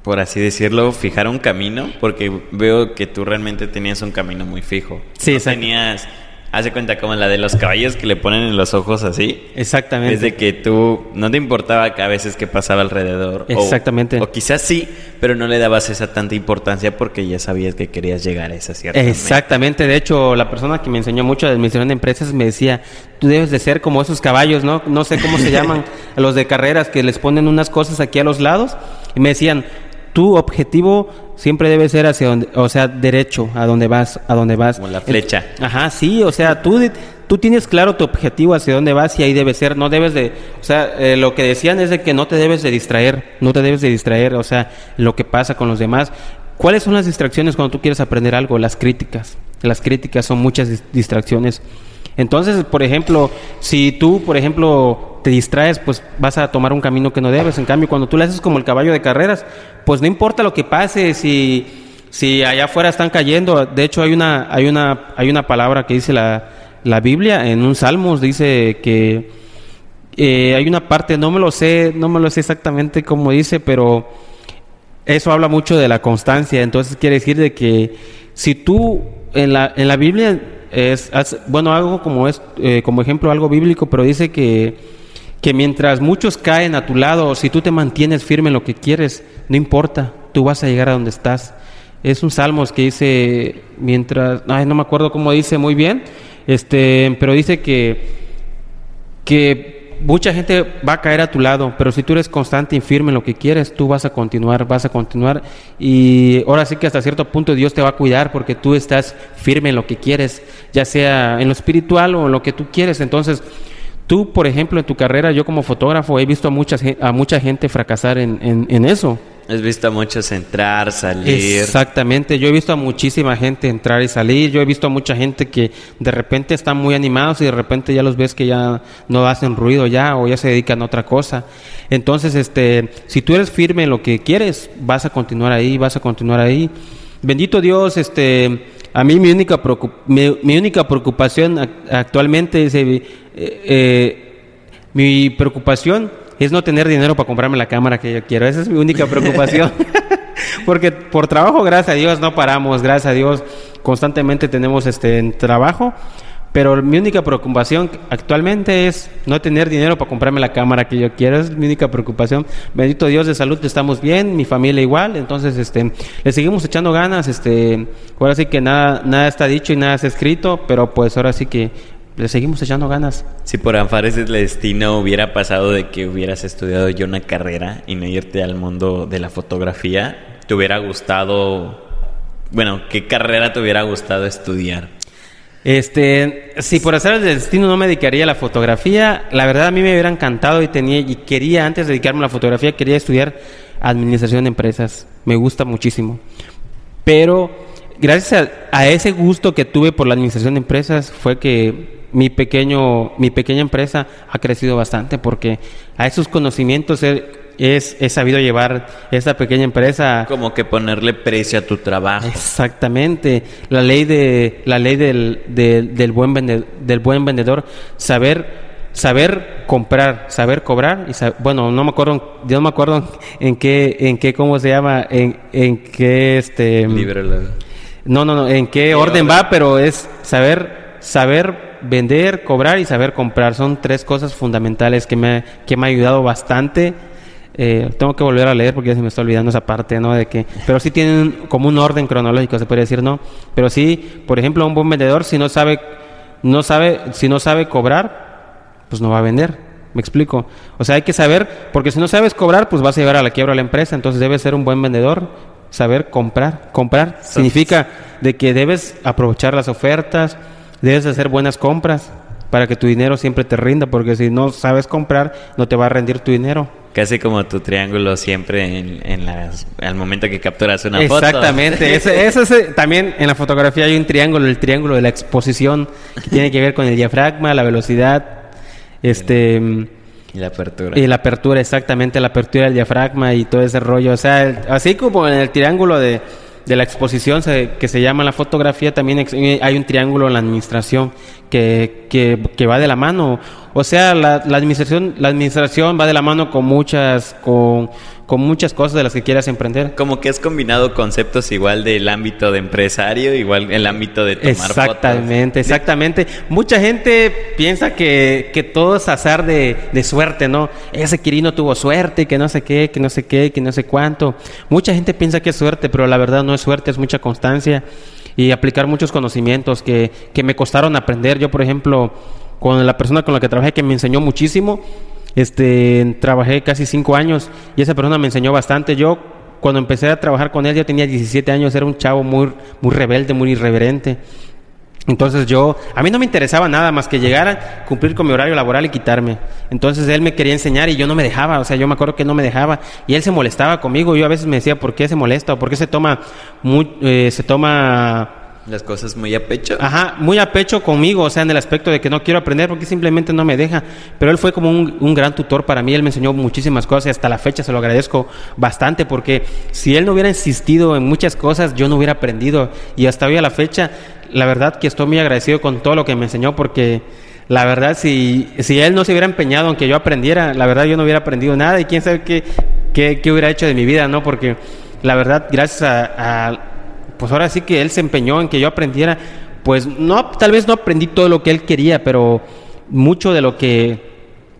por así decirlo, fijar un camino, porque veo que tú realmente tenías un camino muy fijo. Sí, no tenías Hace cuenta como la de los caballos que le ponen en los ojos así. Exactamente. Desde que tú no te importaba que a veces que pasaba alrededor. Exactamente. O, quizás sí, pero no le dabas esa tanta importancia porque ya sabías que querías llegar a esa cierta. Exactamente. De hecho, la persona que me enseñó mucho de administración de empresas me decía, tú debes de ser como esos caballos, ¿no? No sé cómo se llaman los de carreras que les ponen unas cosas aquí a los lados. Y me decían, tu objetivo siempre debe ser hacia donde, o sea, derecho, a donde vas, a donde vas. Como la flecha. ajá, sí, o sea, tú, tú tienes claro tu objetivo hacia dónde vas y ahí debe ser, no debes de, o sea, eh, lo que decían es de que no te debes de distraer, no te debes de distraer, o sea, lo que pasa con los demás. ¿Cuáles son las distracciones cuando tú quieres aprender algo? Las críticas. Las críticas son muchas distracciones. Entonces, por ejemplo, si tú, por ejemplo, te distraes, pues vas a tomar un camino que no debes. En cambio, cuando tú le haces como el caballo de carreras, pues no importa lo que pase, si, si allá afuera están cayendo. De hecho, hay una, hay una, hay una palabra que dice la, la Biblia, en un Salmos dice que eh, hay una parte, no me lo sé, no me lo sé exactamente cómo dice, pero eso habla mucho de la constancia. Entonces quiere decir de que si tú en la, en la Biblia es, bueno, algo como es, eh, como ejemplo, algo bíblico, pero dice que, que mientras muchos caen a tu lado, si tú te mantienes firme en lo que quieres, no importa, tú vas a llegar a donde estás. Es un salmos que dice, mientras, ay, no me acuerdo cómo dice muy bien, este, pero dice que, que mucha gente va a caer a tu lado, pero si tú eres constante y firme en lo que quieres, tú vas a continuar, vas a continuar. Y ahora sí que hasta cierto punto Dios te va a cuidar porque tú estás firme en lo que quieres, ya sea en lo espiritual o en lo que tú quieres. Entonces, tú, por ejemplo, en tu carrera, yo como fotógrafo he visto a mucha, a mucha gente fracasar en, en, en eso. Has visto a muchos entrar, salir. Exactamente, yo he visto a muchísima gente entrar y salir, yo he visto a mucha gente que de repente están muy animados y de repente ya los ves que ya no hacen ruido ya o ya se dedican a otra cosa. Entonces, este, si tú eres firme en lo que quieres, vas a continuar ahí, vas a continuar ahí. Bendito Dios, este, a mí mi única, mi, única preocupación actualmente es, eh, eh, mi preocupación es no tener dinero para comprarme la cámara que yo quiero. Esa es mi única preocupación. Porque por trabajo, gracias a Dios, no paramos, gracias a Dios, constantemente tenemos este trabajo. Pero mi única preocupación actualmente es no tener dinero para comprarme la cámara que yo quiero. Es mi única preocupación. Bendito Dios de salud, estamos bien, mi familia igual. Entonces, este, le seguimos echando ganas. Este, ahora sí que nada, nada está dicho y nada está escrito, pero pues ahora sí que le seguimos echando ganas. Si por Anfares del destino hubiera pasado de que hubieras estudiado yo una carrera y no irte al mundo de la fotografía, ¿te hubiera gustado, bueno, qué carrera te hubiera gustado estudiar? Este, si por hacer el destino no me dedicaría a la fotografía, la verdad a mí me hubiera encantado y tenía y quería antes de dedicarme a la fotografía quería estudiar administración de empresas. Me gusta muchísimo. Pero gracias a, ese gusto que tuve por la administración de empresas fue que mi pequeño mi pequeña empresa ha crecido bastante porque a esos conocimientos es, sabido llevar esta pequeña empresa. Como que ponerle precio a tu trabajo. Exactamente. La ley de la ley del, del, buen vendedor, del buen vendedor, saber saber comprar, saber cobrar y bueno, no me acuerdo, yo no me acuerdo en qué en qué cómo se llama, en, en qué este No, no, no, en qué, orden, va, pero es saber saber vender, cobrar y saber comprar. Son tres cosas fundamentales que me, que me ha ayudado bastante eh, tengo que volver a leer porque ya se me está olvidando esa parte, ¿no? De que, pero sí tienen como un orden cronológico, se puede decir, ¿no? Pero sí, por ejemplo, un buen vendedor, si no sabe, no sabe, si no sabe cobrar, pues no va a vender. Me explico. O sea, hay que saber, porque si no sabes cobrar, pues vas a llegar a la quiebra a la empresa. Entonces debes ser un buen vendedor, saber comprar. Comprar significa de que debes aprovechar las ofertas, debes hacer buenas compras para que tu dinero siempre te rinda, porque si no sabes comprar, no te va a rendir tu dinero. Casi como tu triángulo siempre en, las, al momento que capturas una foto. Exactamente. eso, es, también en la fotografía hay un triángulo, el triángulo de la exposición, que tiene que ver con el diafragma, la velocidad, este... Y la apertura. Y la apertura, exactamente, la apertura del diafragma y todo ese rollo. O sea, así como en el triángulo de, de la exposición que se llama la fotografía, también hay un triángulo en la administración que, que, va de la mano. O sea, la, la, administración, la administración va de la mano con muchas, con, con muchas cosas de las que quieras emprender. Como que has combinado conceptos igual del ámbito de empresario, igual el ámbito de tomar Exactamente, exactamente. Mucha gente piensa que, que todo es azar de, de, suerte, ¿no? Ese Quirino tuvo suerte, que no sé qué, que no sé qué, que no sé cuánto. Mucha gente piensa que es suerte, pero la verdad no es suerte, es mucha constancia y aplicar muchos conocimientos que, que me costaron aprender. Yo, por ejemplo, con la persona con la que trabajé que me enseñó muchísimo, este, trabajé casi cinco años y esa persona me enseñó bastante. Yo cuando empecé a trabajar con él ya tenía 17 años, era un chavo muy, muy rebelde, muy irreverente. Entonces yo, a mí no me interesaba nada más que llegar a cumplir con mi horario laboral y quitarme. Entonces él me quería enseñar y yo no me dejaba, o sea, yo me acuerdo que no me dejaba y él se molestaba conmigo. Yo a veces me decía, ¿por qué se molesta o por qué se toma, muy, eh, se toma las cosas muy a pecho. Ajá, muy a pecho conmigo, o sea, en el aspecto de que no quiero aprender porque simplemente no me deja. Pero él fue como un, gran tutor para mí, él me enseñó muchísimas cosas y hasta la fecha se lo agradezco bastante porque si él no hubiera insistido en muchas cosas, yo no hubiera aprendido. Y hasta hoy a la fecha, la verdad que estoy muy agradecido con todo lo que me enseñó porque la verdad, si, si él no se hubiera empeñado en que yo aprendiera, la verdad yo no hubiera aprendido nada y quién sabe qué, qué, hubiera hecho de mi vida, ¿no? Porque la verdad, gracias a pues ahora sí que él se empeñó en que yo aprendiera, pues no, tal vez no aprendí todo lo que él quería, pero mucho de lo que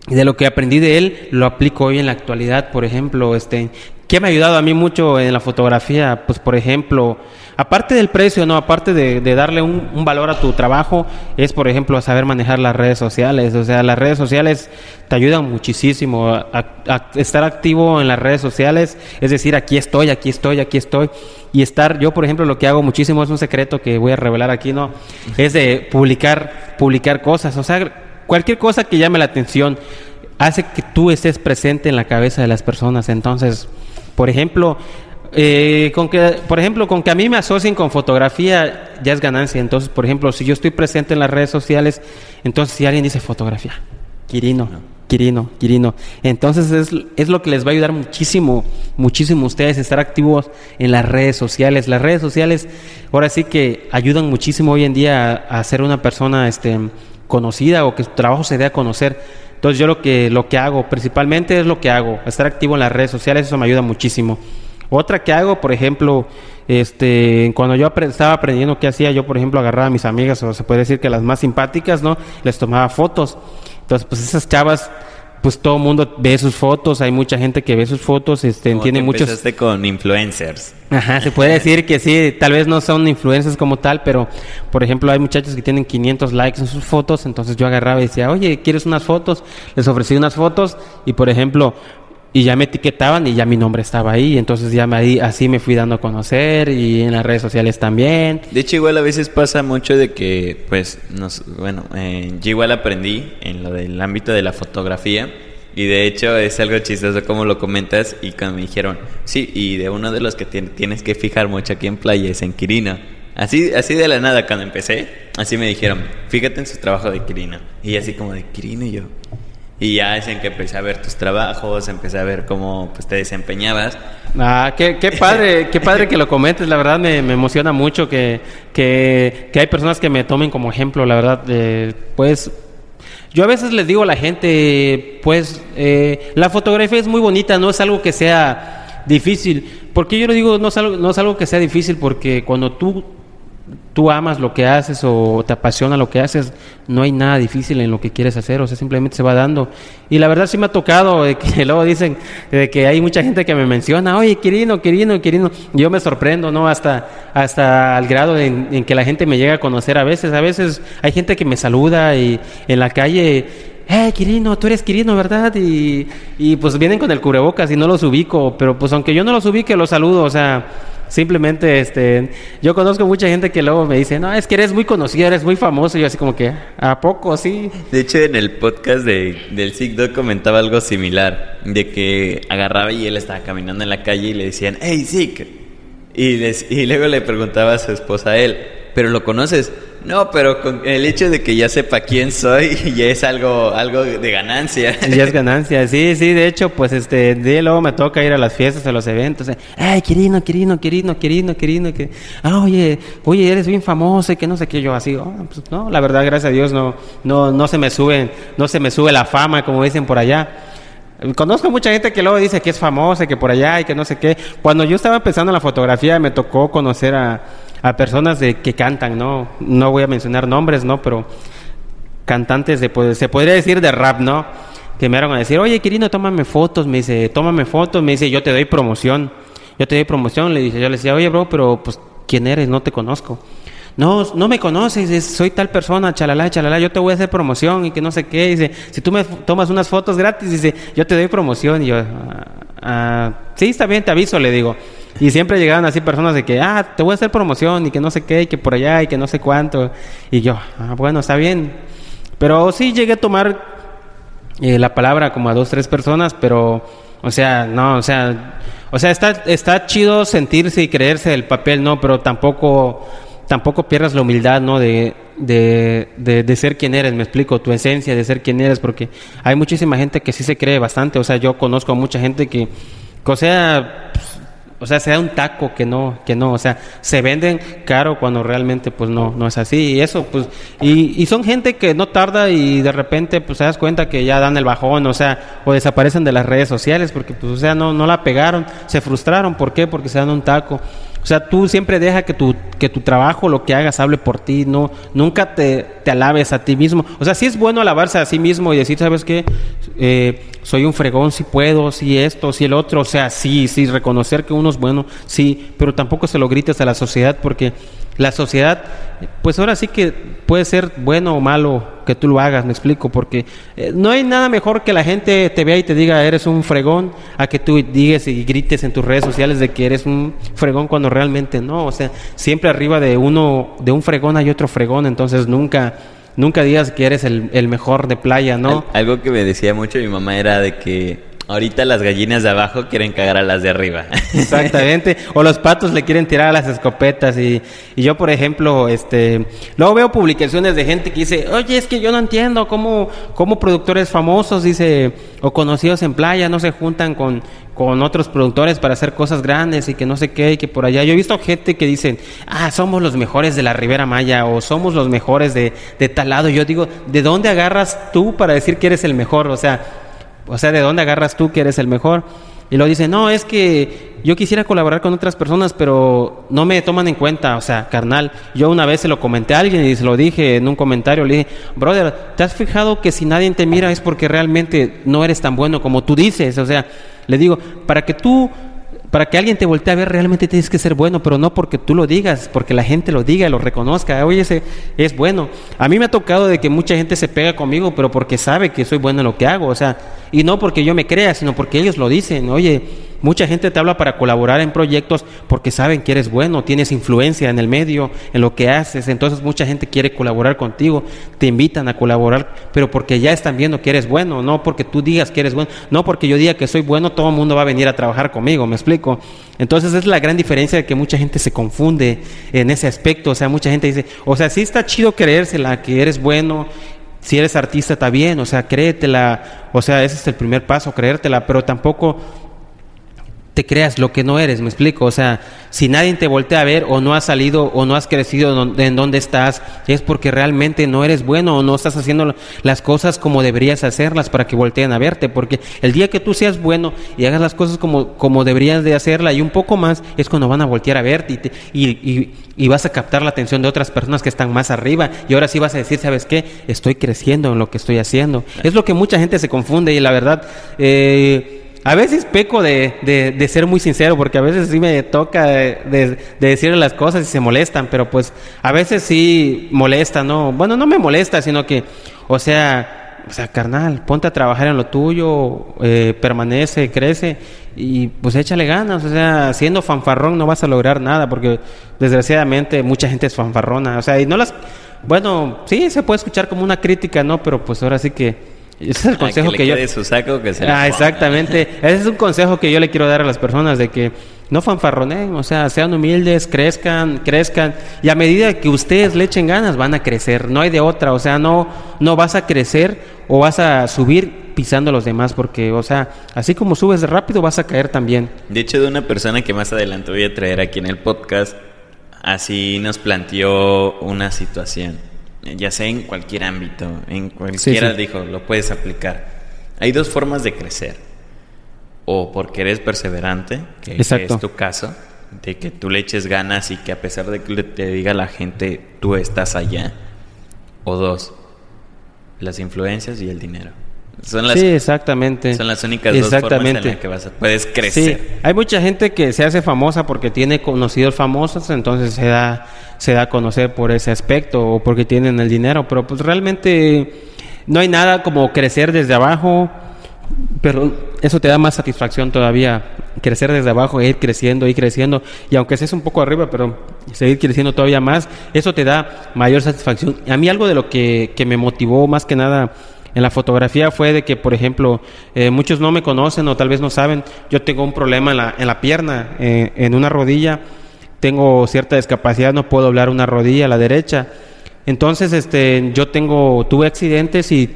de lo que aprendí de él lo aplico hoy en la actualidad, por ejemplo, este, ¿qué me ha ayudado a mí mucho en la fotografía? Pues por ejemplo, aparte del precio, no, aparte de, darle un, valor a tu trabajo, es por ejemplo saber manejar las redes sociales. O sea, las redes sociales te ayudan muchísimo estar activo en las redes sociales, es decir, aquí estoy, aquí estoy, aquí estoy. Y estar, yo por ejemplo, lo que hago muchísimo es un secreto que voy a revelar aquí, ¿no? Es de publicar, publicar cosas. O sea, cualquier cosa que llame la atención hace que tú estés presente en la cabeza de las personas. Entonces, por ejemplo, eh, con que, por ejemplo, con que a mí me asocien con fotografía ya es ganancia. Entonces, por ejemplo, si yo estoy presente en las redes sociales, entonces si alguien dice fotografía, Quirino, Quirino, Quirino, entonces es, es lo que les va a ayudar muchísimo, muchísimo a ustedes estar activos en las redes sociales. Las redes sociales ahora sí que ayudan muchísimo hoy en día a, a ser una persona este, conocida o que su trabajo se dé a conocer. Entonces yo lo que, lo que hago principalmente es lo que hago, estar activo en las redes sociales, eso me ayuda muchísimo. Otra que hago, por ejemplo, este, cuando yo estaba aprendiendo qué hacía, yo por ejemplo agarraba a mis amigas, o se puede decir que las más simpáticas, ¿no? Les tomaba fotos. Entonces, pues esas chavas pues todo el mundo ve sus fotos, hay mucha gente que ve sus fotos, este, entiende muchos... Empezaste con influencers. Ajá, se puede decir que sí, tal vez no son influencers como tal, pero por ejemplo hay muchachos que tienen 500 likes en sus fotos, entonces yo agarraba y decía, oye, ¿quieres unas fotos? Les ofrecí unas fotos y por ejemplo y ya me etiquetaban y ya mi nombre estaba ahí, entonces ya me, así me fui dando a conocer y en las redes sociales también. De hecho igual a veces pasa mucho de que pues nos, bueno, eh, yo igual aprendí en lo del ámbito de la fotografía y de hecho es algo chistoso como lo comentas y cuando me dijeron, sí, y de uno de los que tienes que fijar mucho aquí en playa es en Quirino. Así, así de la nada cuando empecé, así me dijeron, fíjate en su trabajo de Quirino. Y así como de Quirino y yo, y ya es en que empecé a ver tus trabajos, empecé a ver cómo pues, te desempeñabas. Ah, qué, qué padre, qué padre que lo comentes, la verdad me, emociona mucho que, que, hay personas que me tomen como ejemplo, la verdad, pues yo a veces les digo a la gente, pues eh, la fotografía es muy bonita, no es algo que sea difícil, porque yo le digo, no es algo, no es algo que sea difícil, porque cuando tú tú amas lo que haces o te apasiona lo que haces, no hay nada difícil en lo que quieres hacer, o sea, simplemente se va dando. Y la verdad sí me ha tocado, de que luego dicen que hay mucha gente que me menciona, oye, Quirino, Quirino, Quirino. Yo me sorprendo, ¿no? Hasta, hasta el grado en, que la gente me llega a conocer a veces. A veces hay gente que me saluda y en la calle eh, Quirino, tú eres Quirino, ¿verdad? Y, y pues vienen con el cubrebocas y no los ubico, pero pues aunque yo no los ubique, los saludo, o sea, Simplemente, este, yo conozco mucha gente que luego me dice, no, es que eres muy conocido, eres muy famoso. Y yo así como que, ¿a poco sí? De hecho, en el podcast de, del SIGDOC comentaba algo similar, de que agarraba y él estaba caminando en la calle y le decían, hey, Sig. Y, y luego le preguntaba a su esposa a él, ¿pero lo conoces? No, pero con el hecho de que ya sepa quién soy ya es algo algo de ganancia. Ya es ganancia, sí, sí, de hecho, pues este, de luego me toca ir a las fiestas, a los eventos, eh, ay, Quirino, Quirino, Quirino, Quirino, Quirino, que, ah, oye, oye, eres bien famoso y que no sé qué, yo así, oh, pues no, la verdad, gracias a Dios, no, no, no se me sube, no se me sube la fama, como dicen por allá. Conozco mucha gente que luego dice que es famosa, que por allá y que no sé qué. Cuando yo estaba empezando en la fotografía me tocó conocer a, a personas de, que cantan, ¿no? No voy a mencionar nombres, ¿no? Pero cantantes de, pues, se podría decir de rap, ¿no? Que me eran a decir, oye, Quirino, tómame fotos. Me dice, tómame fotos. Me dice, yo te doy promoción. Yo te doy promoción. Le dice, yo le decía, oye, bro, pero pues, ¿quién eres? No te conozco. No, no me conoces, soy tal persona, chalala, chalala, yo te voy a hacer promoción y que no sé qué. Dice, si tú me tomas unas fotos gratis, dice, yo te doy promoción. Y yo, ah, ah, sí, está bien, te aviso, le digo. Y siempre llegaban así personas de que, ah, te voy a hacer promoción y que no sé qué, y que por allá y que no sé cuánto. Y yo, ah, bueno, está bien. Pero sí llegué a tomar eh, la palabra como a dos, tres personas, pero, o sea, no, o sea, o sea, está, está chido sentirse y creerse el papel, ¿no? Pero tampoco, tampoco pierdas la humildad, ¿no? De, de, de, ser quien eres, me explico, tu esencia de ser quien eres, porque hay muchísima gente que sí se cree bastante, o sea, yo conozco a mucha gente que, o sea, o sea, se da un taco que no, que no, o sea, se venden caro cuando realmente pues no, no es así. Y eso, pues, y, y son gente que no tarda y de repente pues se das cuenta que ya dan el bajón, o sea, o desaparecen de las redes sociales porque pues, o sea, no, no la pegaron, se frustraron, ¿por qué? Porque se dan un taco. O sea, tú siempre deja que tu, que tu trabajo, lo que hagas, hable por ti, no, nunca te, te alabes a ti mismo. O sea, sí es bueno alabarse a sí mismo y decir, ¿sabes qué? Eh, soy un fregón, si puedo, si esto, si el otro. O sea, sí, sí, reconocer que uno es bueno, sí, pero tampoco se lo grites a la sociedad porque la sociedad, pues ahora sí que puede ser bueno o malo que tú lo hagas, me explico, porque eh, no hay nada mejor que la gente te vea y te diga eres un fregón, a que tú digas y grites en tus redes sociales de que eres un fregón cuando realmente no, o sea, siempre arriba de uno, de un fregón hay otro fregón, entonces nunca, nunca digas que eres el, el mejor de playa, ¿no? Algo que me decía mucho mi mamá era de que Ahorita las gallinas de abajo quieren cagar a las de arriba. Exactamente. O los patos le quieren tirar a las escopetas. Y, y, yo, por ejemplo, este, luego veo publicaciones de gente que dice, oye, es que yo no entiendo cómo, cómo productores famosos, dice, o conocidos en playa, no se juntan con, con otros productores para hacer cosas grandes y que no sé qué, y que por allá. Yo he visto gente que dicen, ah, somos los mejores de la Ribera Maya o somos los mejores de, de tal lado. Yo digo, ¿de dónde agarras tú para decir que eres el mejor? O sea, o sea, ¿de dónde agarras tú que eres el mejor? Y luego dice, no, es que yo quisiera colaborar con otras personas, pero no me toman en cuenta, o sea, carnal. Yo una vez se lo comenté a alguien y se lo dije en un comentario, le dije, brother, ¿te has fijado que si nadie te mira es porque realmente no eres tan bueno como tú dices? O sea, le digo, para que tú para que alguien te voltee a ver, realmente tienes que ser bueno, pero no porque tú lo digas, porque la gente lo diga, lo reconozca. Oye, ese es bueno. A mí me ha tocado de que mucha gente se pega conmigo, pero porque sabe que soy bueno en lo que hago, o sea, y no porque yo me crea, sino porque ellos lo dicen. Oye, Mucha gente te habla para colaborar en proyectos porque saben que eres bueno, tienes influencia en el medio, en lo que haces. Entonces mucha gente quiere colaborar contigo, te invitan a colaborar, pero porque ya están viendo que eres bueno, no porque tú digas que eres bueno, no porque yo diga que soy bueno, todo el mundo va a venir a trabajar conmigo, ¿me explico? Entonces es la gran diferencia de que mucha gente se confunde en ese aspecto, o sea, mucha gente dice, o sea, sí está chido creérsela que eres bueno si eres artista está bien, o sea, créetela, o sea, ese es el primer paso, creértela, pero tampoco te creas lo que no eres, me explico. O sea, si nadie te voltea a ver o no has salido o no has crecido en donde estás, es porque realmente no eres bueno o no estás haciendo las cosas como deberías hacerlas para que volteen a verte. Porque el día que tú seas bueno y hagas las cosas como, como deberías de hacerla y un poco más, es cuando van a voltear a verte y, y, y, vas a captar la atención de otras personas que están más arriba. Y ahora sí vas a decir, ¿sabes qué? Estoy creciendo en lo que estoy haciendo. Es lo que mucha gente se confunde y la verdad... Eh, a veces peco de, de, ser muy sincero, porque a veces sí me toca de, de, decirle las cosas y se molestan, pero pues a veces sí molesta, ¿no? Bueno, no me molesta, sino que, o sea, o sea, carnal, ponte a trabajar en lo tuyo, eh, permanece, crece y pues échale ganas, o sea, siendo fanfarrón no vas a lograr nada, porque desgraciadamente mucha gente es fanfarrona, o sea, y no las, bueno, sí, se puede escuchar como una crítica, ¿no? Pero pues ahora sí que ese es el consejo que, yo. Su saco que se ah, exactamente. Ese es un consejo que yo le quiero dar a las personas de que no fanfarronen, o sea, sean humildes, crezcan, crezcan y a medida que ustedes le echen ganas van a crecer. No hay de otra, o sea, no no vas a crecer o vas a subir pisando a los demás porque, o sea, así como subes rápido vas a caer también. De hecho, de una persona que más adelante voy a traer aquí en el podcast, así nos planteó una situación ya sea en cualquier ámbito, en cualquiera, dijo, lo puedes aplicar. Hay dos formas de crecer. O porque eres perseverante, que, es tu caso, de que tú le eches ganas y que a pesar de que te diga la gente, tú estás allá. O dos, las influencias y el dinero. Son las, sí, exactamente. Son las únicas dos formas en las que vas puedes crecer. Sí. Hay mucha gente que se hace famosa porque tiene conocidos famosos, entonces se da, se da a conocer por ese aspecto o porque tienen el dinero, pero pues realmente no hay nada como crecer desde abajo, pero eso te da más satisfacción todavía, crecer desde abajo, ir creciendo, ir creciendo, y aunque seas un poco arriba, pero seguir creciendo todavía más, eso te da mayor satisfacción. A mí algo de lo que, que me motivó más que nada en la fotografía fue de que, por ejemplo, eh, muchos no me conocen o tal vez no saben, yo tengo un problema en la, en la pierna, eh, en una rodilla, tengo cierta discapacidad, no puedo doblar una rodilla a la derecha. Entonces, este, yo tengo, tuve accidentes y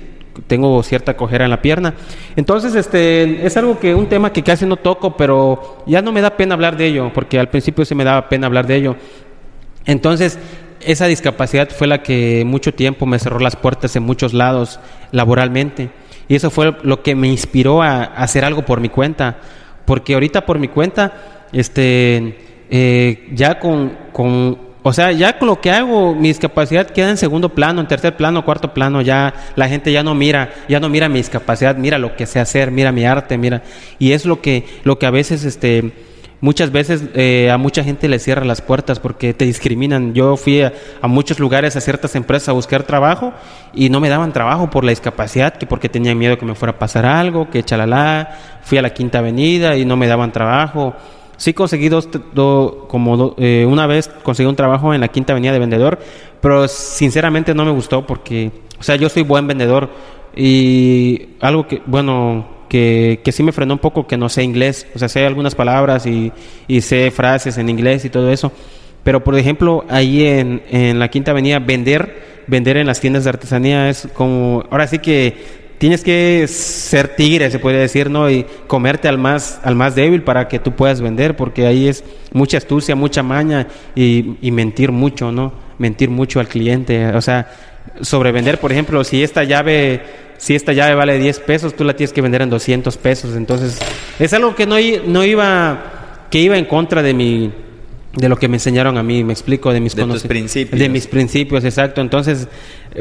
tengo cierta cojera en la pierna. Entonces, este, es algo que, un tema que casi no toco, pero ya no me da pena hablar de ello, porque al principio sí me daba pena hablar de ello. Entonces, esa discapacidad fue la que mucho tiempo me cerró las puertas en muchos lados laboralmente. Y eso fue lo que me inspiró a, hacer algo por mi cuenta. Porque ahorita por mi cuenta, este, eh, ya con, con, o sea, ya con lo que hago, mi discapacidad queda en segundo plano, en tercer plano, cuarto plano, ya la gente ya no mira, ya no mira mi discapacidad, mira lo que sé hacer, mira mi arte, mira. Y es lo que, lo que a veces, este, Muchas veces eh, a mucha gente le cierran las puertas porque te discriminan. Yo fui a, muchos lugares, a ciertas empresas a buscar trabajo y no me daban trabajo por la discapacidad, que porque tenían miedo que me fuera a pasar algo, que chalala. Fui a la Quinta Avenida y no me daban trabajo. Sí conseguí dos, como eh, una vez conseguí un trabajo en la Quinta Avenida de vendedor, pero sinceramente no me gustó porque, o sea, yo soy buen vendedor y algo que, bueno, que, sí me frenó un poco que no sé inglés, o sea, sé algunas palabras y, y sé frases en inglés y todo eso, pero por ejemplo, ahí en, en la Quinta Avenida, vender, vender en las tiendas de artesanía es como, ahora sí que tienes que ser tigre, se puede decir, ¿no? Y comerte al más, al más débil para que tú puedas vender, porque ahí es mucha astucia, mucha maña y, y mentir mucho, ¿no? Mentir mucho al cliente, o sea, sobrevender, por ejemplo, si esta llave si esta llave vale 10 pesos, tú la tienes que vender en 200 pesos. Entonces, es algo que no, no iba, que iba en contra de mi, de lo que me enseñaron a mí, me explico, de mis de principios. De mis principios, exacto. Entonces,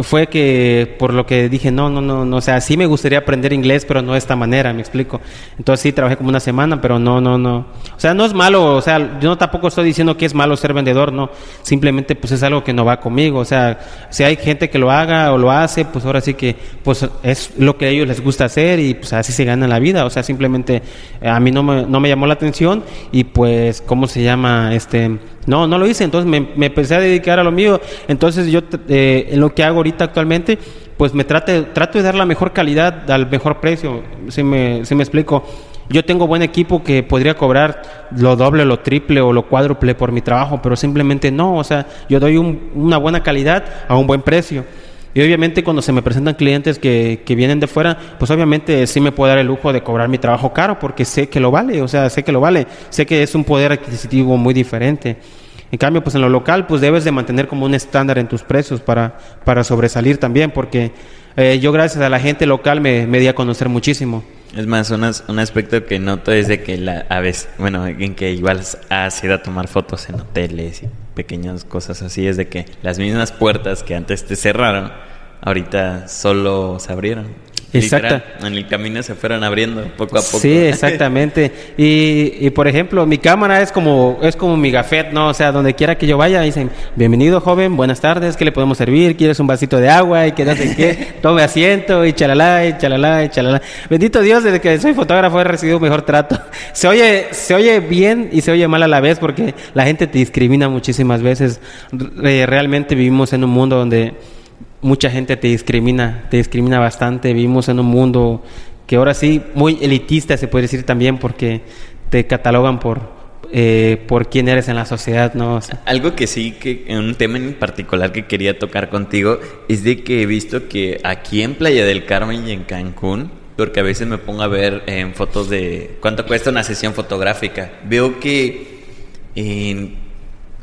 fue que por lo que dije, no, no, no, no, o sea, sí me gustaría aprender inglés, pero no de esta manera, me explico. Entonces sí, trabajé como una semana, pero no, no, no. O sea, no es malo, o sea, yo no tampoco estoy diciendo que es malo ser vendedor, no. Simplemente pues es algo que no va conmigo, o sea, si hay gente que lo haga o lo hace, pues ahora sí que pues es lo que a ellos les gusta hacer y pues así se gana la vida, o sea, simplemente a mí no me, no me llamó la atención y pues, ¿cómo se llama? Este, no, no lo hice, entonces me, me empecé a dedicar a lo mío, entonces yo eh, en lo que hago ahorita actualmente, pues me trate, trato de dar la mejor calidad al mejor precio, si me, si me explico. Yo tengo buen equipo que podría cobrar lo doble, lo triple o lo cuádruple por mi trabajo, pero simplemente no, o sea, yo doy una buena calidad a un buen precio. Y obviamente cuando se me presentan clientes que, que, vienen de fuera, pues obviamente sí me puedo dar el lujo de cobrar mi trabajo caro porque sé que lo vale, o sea, sé que lo vale, sé que es un poder adquisitivo muy diferente. En cambio, pues en lo local, pues debes de mantener como un estándar en tus precios para, para sobresalir también, porque eh, yo gracias a la gente local me, me di a conocer muchísimo. Es más, un aspecto que noto es de que la, a veces, bueno, en que igual has ido a tomar fotos en hoteles y pequeñas cosas así, es de que las mismas puertas que antes te cerraron, ahorita solo se abrieron. Exacto. en el camino se fueron abriendo poco a poco. Sí, exactamente. y, y, por ejemplo, mi cámara es como es como mi gafet, ¿no? O sea, donde quiera que yo vaya, dicen, bienvenido joven, buenas tardes, ¿qué le podemos servir? ¿Quieres un vasito de agua? Y que no sé qué, tome asiento y chalala, y chalala, y chalala. Bendito Dios, desde que soy fotógrafo he recibido mejor trato. Se oye, se oye bien y se oye mal a la vez porque la gente te discrimina muchísimas veces. realmente vivimos en un mundo donde mucha gente te discrimina, te discrimina bastante. Vivimos en un mundo que ahora sí, muy elitista se puede decir también porque te catalogan por, eh, por quién eres en la sociedad, ¿no? Algo que sí, que en un tema en particular que quería tocar contigo, es de que he visto que aquí en Playa del Carmen y en Cancún, porque a veces me pongo a ver en fotos de cuánto cuesta una sesión fotográfica, veo que en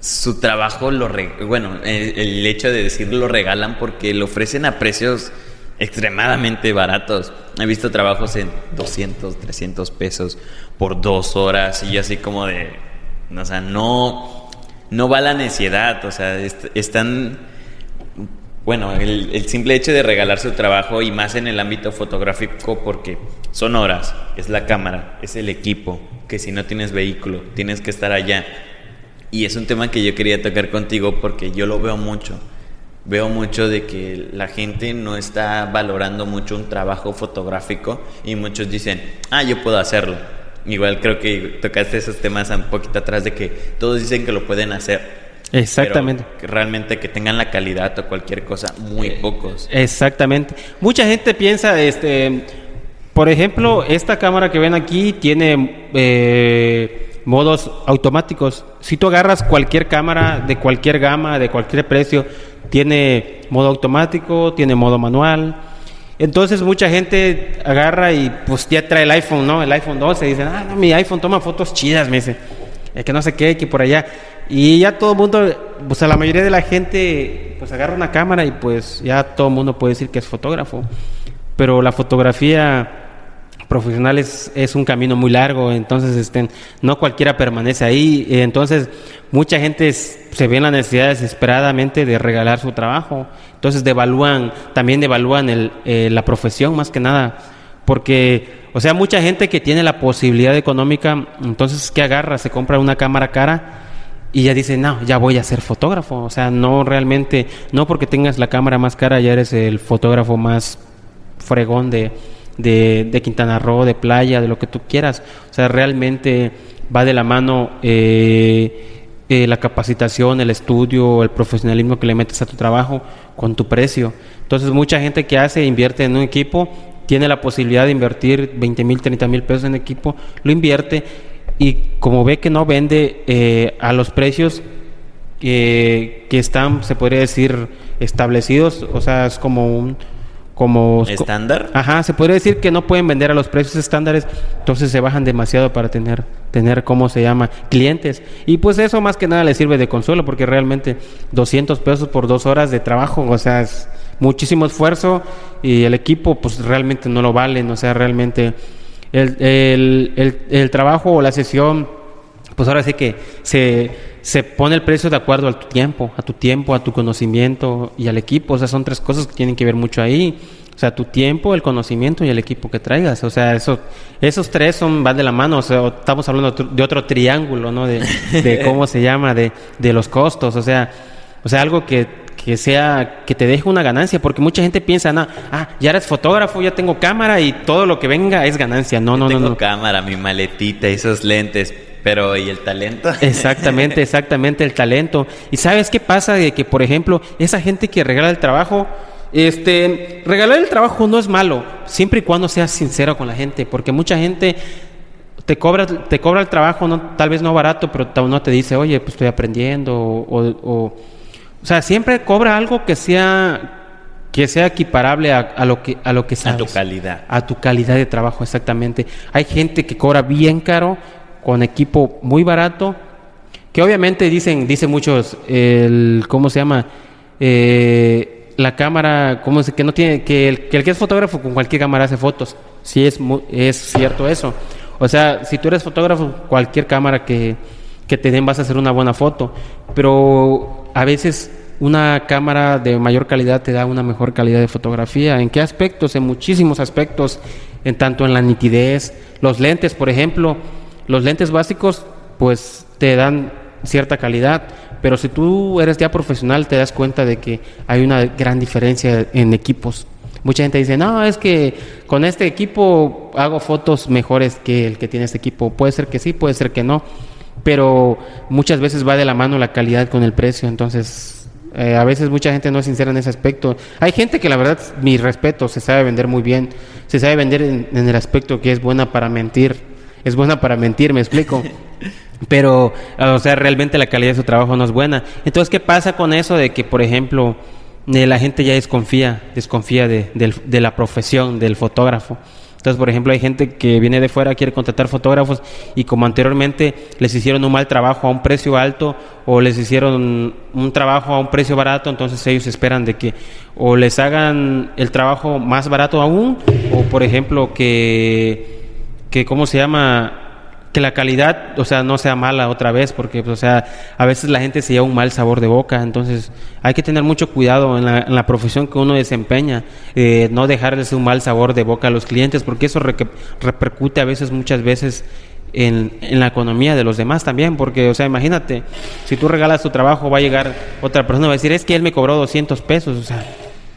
su trabajo lo bueno el, hecho de decir lo regalan porque lo ofrecen a precios extremadamente baratos. He visto trabajos en 200 300 pesos por dos horas y así como de o sea no no va la necesidad o sea están bueno el, el simple hecho de regalar su trabajo y más en el ámbito fotográfico porque son horas es la cámara es el equipo que si no tienes vehículo tienes que estar allá y es un tema que yo quería tocar contigo porque yo lo veo mucho. Veo mucho de que la gente no está valorando mucho un trabajo fotográfico y muchos dicen, ah, yo puedo hacerlo. Igual creo que tocaste esos temas un poquito atrás de que todos dicen que lo pueden hacer. Exactamente. que realmente que tengan la calidad o cualquier cosa, muy eh, pocos. Exactamente. Mucha gente piensa, este, por ejemplo, esta cámara que ven aquí tiene eh, modos automáticos. Si tú agarras cualquier cámara de cualquier gama, de cualquier precio, tiene modo automático, tiene modo manual. Entonces mucha gente agarra y pues ya trae el iPhone, ¿no? El iPhone 12 y dicen, ah, no, mi iPhone toma fotos chidas, me dice. Es que no sé qué, que por allá. Y ya todo el mundo, pues a la mayoría de la gente, pues agarra una cámara y pues ya todo el mundo puede decir que es fotógrafo. Pero la fotografía profesional es, un camino muy largo, entonces este, no cualquiera permanece ahí, entonces mucha gente se ve en la necesidad desesperadamente de regalar su trabajo, entonces devalúan, también devalúan el, eh, la profesión más que nada, porque, o sea, mucha gente que tiene la posibilidad económica, entonces, ¿qué agarra? Se compra una cámara cara y ya dice, no, ya voy a ser fotógrafo, o sea, no realmente, no porque tengas la cámara más cara ya eres el fotógrafo más fregón de de, de, Quintana Roo, de playa, de lo que tú quieras. O sea, realmente va de la mano eh, eh, la capacitación, el estudio, el profesionalismo que le metes a tu trabajo con tu precio. Entonces, mucha gente que hace, invierte en un equipo, tiene la posibilidad de invertir 20 mil, 30 mil pesos en equipo, lo invierte y como ve que no vende eh, a los precios que están, se podría decir, establecidos, o sea, es como un, como estándar. Ajá, se podría decir que no pueden vender a los precios estándares, entonces se bajan demasiado para tener tener cómo se llama clientes y pues eso más que nada le sirve de consuelo porque realmente 200 pesos por dos horas de trabajo, o sea, muchísimo esfuerzo y el equipo pues realmente no lo valen, o sea, realmente el, el, el, el trabajo o la sesión, pues ahora sí que se, se pone el precio de acuerdo a tu tiempo, a tu tiempo, a tu conocimiento y al equipo, o sea, son tres cosas que tienen que ver mucho ahí. O sea, tu tiempo, el conocimiento y el equipo que traigas. O sea, eso, esos tres son, van de la mano. O sea, estamos hablando de otro triángulo, ¿no? De, de cómo se llama, de, de los costos. O sea, o sea, algo que, que sea, que te deje una ganancia, porque mucha gente piensa, no, ah, ya eres fotógrafo, ya tengo cámara y todo lo que venga es ganancia. No, no, tengo no, no. cámara, mi maletita, esos lentes, pero ¿y el talento? Exactamente, exactamente, el talento. ¿Y sabes qué pasa? De que, por ejemplo, esa gente que regala el trabajo, este, regalar el trabajo no es malo, siempre y cuando seas sincero con la gente, porque mucha gente te cobra, te cobra el trabajo, no, tal vez no barato, pero no te dice, oye, pues estoy aprendiendo, o, o, o sea, siempre cobra algo que sea que sea equiparable a, a, lo que a lo que sabes. A tu calidad. A tu calidad de trabajo, exactamente. Hay gente que cobra bien caro con equipo muy barato, que obviamente dicen, dicen muchos, el, ¿cómo se llama? Eh, la cámara, ¿cómo es? Que no tiene, que el, que el, que es fotógrafo con cualquier cámara hace fotos. Sí es, es cierto eso. O sea, si tú eres fotógrafo, cualquier cámara que, que te den vas a hacer una buena foto. Pero a veces una cámara de mayor calidad te da una mejor calidad de fotografía. ¿En qué aspectos? En muchísimos aspectos, en tanto en la nitidez, los lentes, por ejemplo, los lentes básicos, pues te dan cierta calidad, pero si tú eres ya profesional te das cuenta de que hay una gran diferencia en equipos. Mucha gente dice, no, es que con este equipo hago fotos mejores que el que tiene este equipo. Puede ser que sí, puede ser que no, pero muchas veces va de la mano la calidad con el precio, entonces eh, a veces mucha gente no es sincera en ese aspecto. Hay gente que la verdad, mi respeto, se sabe vender muy bien, se sabe vender en, en el aspecto que es buena para mentir, es buena para mentir, me explico. pero, o sea, realmente la calidad de su trabajo no es buena. Entonces, ¿qué pasa con eso de que, por ejemplo, eh, la gente ya desconfía, desconfía de, de, de, la profesión del fotógrafo? Entonces, por ejemplo, hay gente que viene de fuera, quiere contratar fotógrafos y como anteriormente les hicieron un mal trabajo a un precio alto o les hicieron un trabajo a un precio barato, entonces ellos esperan de que o les hagan el trabajo más barato aún o, por ejemplo, que, que ¿cómo se llama? que la calidad, o sea, no sea mala otra vez, porque, pues, o sea, a veces la gente se lleva un mal sabor de boca, entonces hay que tener mucho cuidado en la, en la profesión que uno desempeña, eh, no dejarles un mal sabor de boca a los clientes, porque eso re repercute a veces, muchas veces, en, en, la economía de los demás también, porque, o sea, imagínate, si tú regalas tu trabajo, va a llegar otra persona va a decir, es que él me cobró 200 pesos, o sea,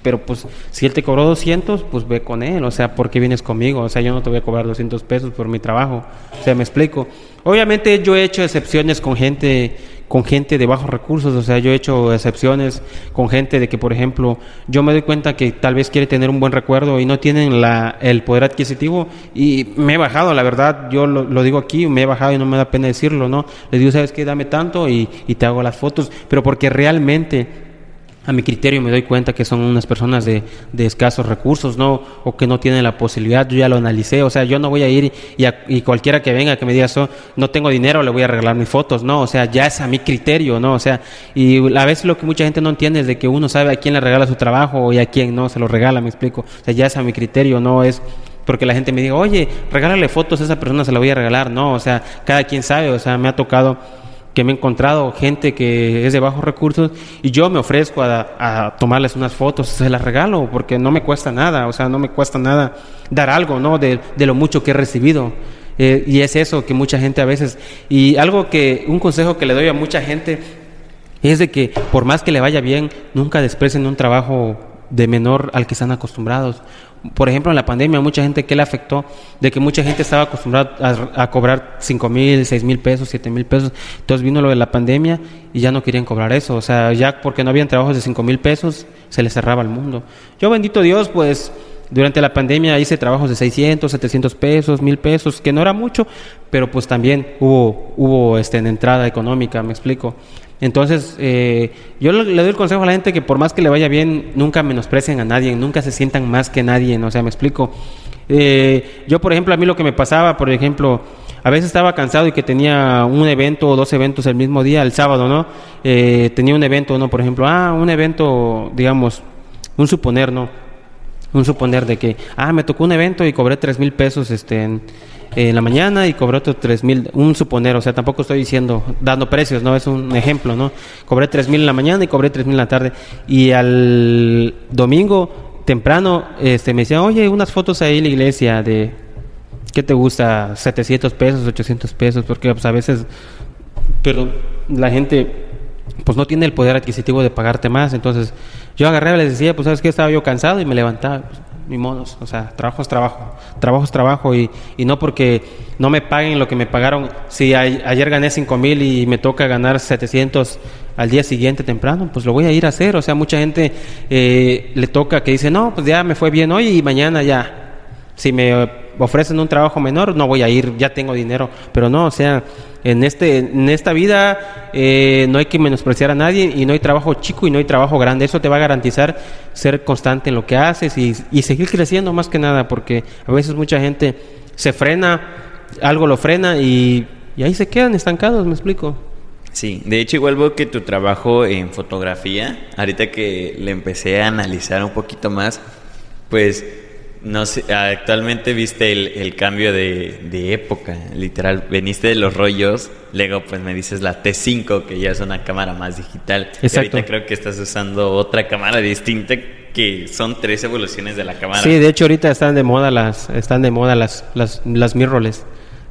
pero pues si él te cobró 200, pues ve con él, o sea, ¿por qué vienes conmigo? O sea, yo no te voy a cobrar 200 pesos por mi trabajo, o sea, me explico. Obviamente yo he hecho excepciones con gente con gente de bajos recursos, o sea, yo he hecho excepciones con gente de que, por ejemplo, yo me doy cuenta que tal vez quiere tener un buen recuerdo y no tienen la, el poder adquisitivo y me he bajado, la verdad, yo lo, digo aquí, me he bajado y no me da pena decirlo, ¿no? Les digo, ¿sabes qué? Dame tanto y, y te hago las fotos, pero porque realmente a mi criterio me doy cuenta que son unas personas de, de, escasos recursos, ¿no? O que no tienen la posibilidad, yo ya lo analicé, o sea, yo no voy a ir y, a, y cualquiera que venga que me diga, eso, no tengo dinero, le voy a regalar mis fotos, ¿no? O sea, ya es a mi criterio, ¿no? O sea, y a veces lo que mucha gente no entiende es de que uno sabe a quién le regala su trabajo y a quién no se lo regala, me explico. O sea, ya es a mi criterio, no es porque la gente me diga, oye, regálale fotos a esa persona, se la voy a regalar, no, o sea, cada quien sabe, o sea, me ha tocado que me he encontrado gente que es de bajos recursos y yo me ofrezco a, tomarles unas fotos, se las regalo porque no me cuesta nada, o sea, no me cuesta nada dar algo, ¿no? De, de lo mucho que he recibido. Eh, y es eso que mucha gente a veces, y algo que, un consejo que le doy a mucha gente es de que por más que le vaya bien, nunca desprecien un trabajo de menor al que están acostumbrados por ejemplo, en la pandemia, mucha gente que le afectó, de que mucha gente estaba acostumbrada a, cobrar 5 mil, 6 mil pesos, 7 mil pesos. Entonces vino lo de la pandemia y ya no querían cobrar eso. O sea, ya porque no habían trabajos de 5 mil pesos, se les cerraba el mundo. Yo, bendito Dios, pues durante la pandemia hice trabajos de 600, 700 pesos, mil pesos, que no era mucho, pero pues también hubo, hubo este, en entrada económica, me explico. Entonces, eh, yo le doy el consejo a la gente que por más que le vaya bien, nunca menosprecien a nadie, nunca se sientan más que nadie, o sea, me explico. Eh, yo, por ejemplo, a mí lo que me pasaba, por ejemplo, a veces estaba cansado y que tenía un evento o dos eventos el mismo día, el sábado, ¿no? Eh, tenía un evento, ¿no? Por ejemplo, ah, un evento, digamos, un suponer, ¿no? Un suponer de que, ah, me tocó un evento y cobré tres mil pesos este, en, en la mañana y cobré otros tres mil, un suponer, o sea, tampoco estoy diciendo, dando precios, ¿no? Es un ejemplo, ¿no? Cobré tres mil en la mañana y cobré tres mil en la tarde. Y al domingo, temprano, este, me decían, oye, unas fotos ahí en la iglesia de, ¿qué te gusta? 700 pesos, 800 pesos, porque pues, a veces, perdón, la gente pues no tiene el poder adquisitivo de pagarte más. Entonces yo agarré y les decía, pues sabes que estaba yo cansado y me levantaba. Ni modos, o sea, trabajo es trabajo, trabajo es trabajo y, y no porque no me paguen lo que me pagaron, si ayer gané 5 mil y me toca ganar 700 al día siguiente temprano, pues lo voy a ir a hacer, o sea, mucha gente eh, le toca que dice, no, pues ya me fue bien hoy y mañana ya, si me ofrecen un trabajo menor, no voy a ir, ya tengo dinero, pero no, o sea, en, este, en esta vida eh, no hay que menospreciar a nadie y no hay trabajo chico y no hay trabajo grande. Eso te va a garantizar ser constante en lo que haces y, y seguir creciendo más que nada, porque a veces mucha gente se frena, algo lo frena y, y ahí se quedan estancados, me explico. Sí, de hecho igual veo que tu trabajo en fotografía, ahorita que le empecé a analizar un poquito más, pues no sé, actualmente viste el, cambio de, época, literal. Veniste de los rollos, luego pues me dices la T5, que ya es una cámara más digital. Exacto. ahorita creo que estás usando otra cámara distinta que son tres evoluciones de la cámara. Sí, de hecho ahorita están de moda las, están de moda las, las, las mirrorless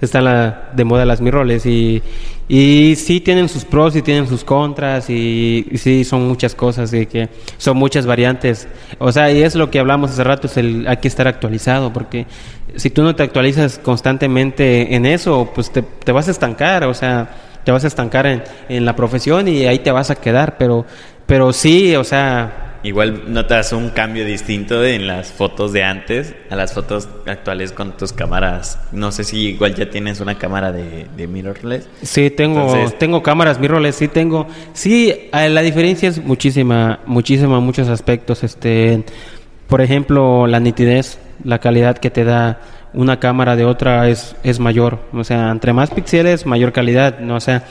están la, de moda las mirrorless y, y sí tienen sus pros y tienen sus contras y, sí son muchas cosas y que son muchas variantes. O sea, y es lo que hablamos hace rato, es el, hay que estar actualizado porque si tú no te actualizas constantemente en eso, pues te, te vas a estancar, o sea, te vas a estancar en, en la profesión y ahí te vas a quedar, pero, pero sí, o sea, Igual notas un cambio distinto en las fotos de antes a las fotos actuales con tus cámaras. No sé si igual ya tienes una cámara de, mirrorless. Sí, tengo, tengo cámaras mirrorless, sí tengo. Sí, la diferencia es muchísima, muchísima, muchos aspectos. Este, por ejemplo, la nitidez, la calidad que te da una cámara de otra es, es mayor. O sea, entre más píxeles, mayor calidad. ¿no? O sea,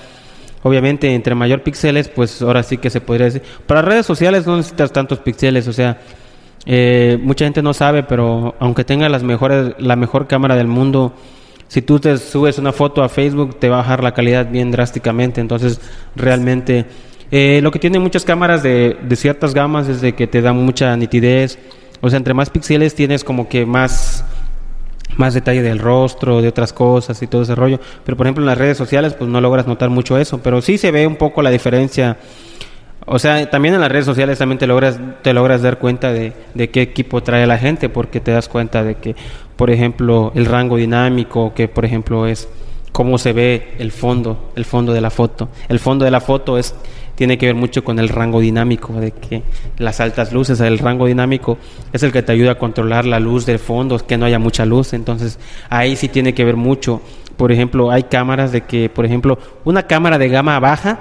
Obviamente, entre mayor píxeles, pues ahora sí que se podría decir. Para redes sociales no necesitas tantos píxeles, o sea, eh, mucha gente no sabe, pero aunque tenga las mejores, la mejor cámara del mundo, si tú te subes una foto a Facebook, te va a bajar la calidad bien drásticamente. Entonces, realmente, eh, lo que tienen muchas cámaras de, de ciertas gamas es de que te dan mucha nitidez. O sea, entre más píxeles tienes como que más más detalle del rostro, de otras cosas y todo ese rollo. Pero por ejemplo en las redes sociales pues no logras notar mucho eso, pero sí se ve un poco la diferencia. O sea, también en las redes sociales también te logras, te logras dar cuenta de, de qué equipo trae la gente, porque te das cuenta de que, por ejemplo, el rango dinámico, que por ejemplo es cómo se ve el fondo, el fondo de la foto. El fondo de la foto es tiene que ver mucho con el rango dinámico, de que las altas luces, el rango dinámico es el que te ayuda a controlar la luz del fondo, que no haya mucha luz, entonces ahí sí tiene que ver mucho. Por ejemplo, hay cámaras de que, por ejemplo, una cámara de gama baja,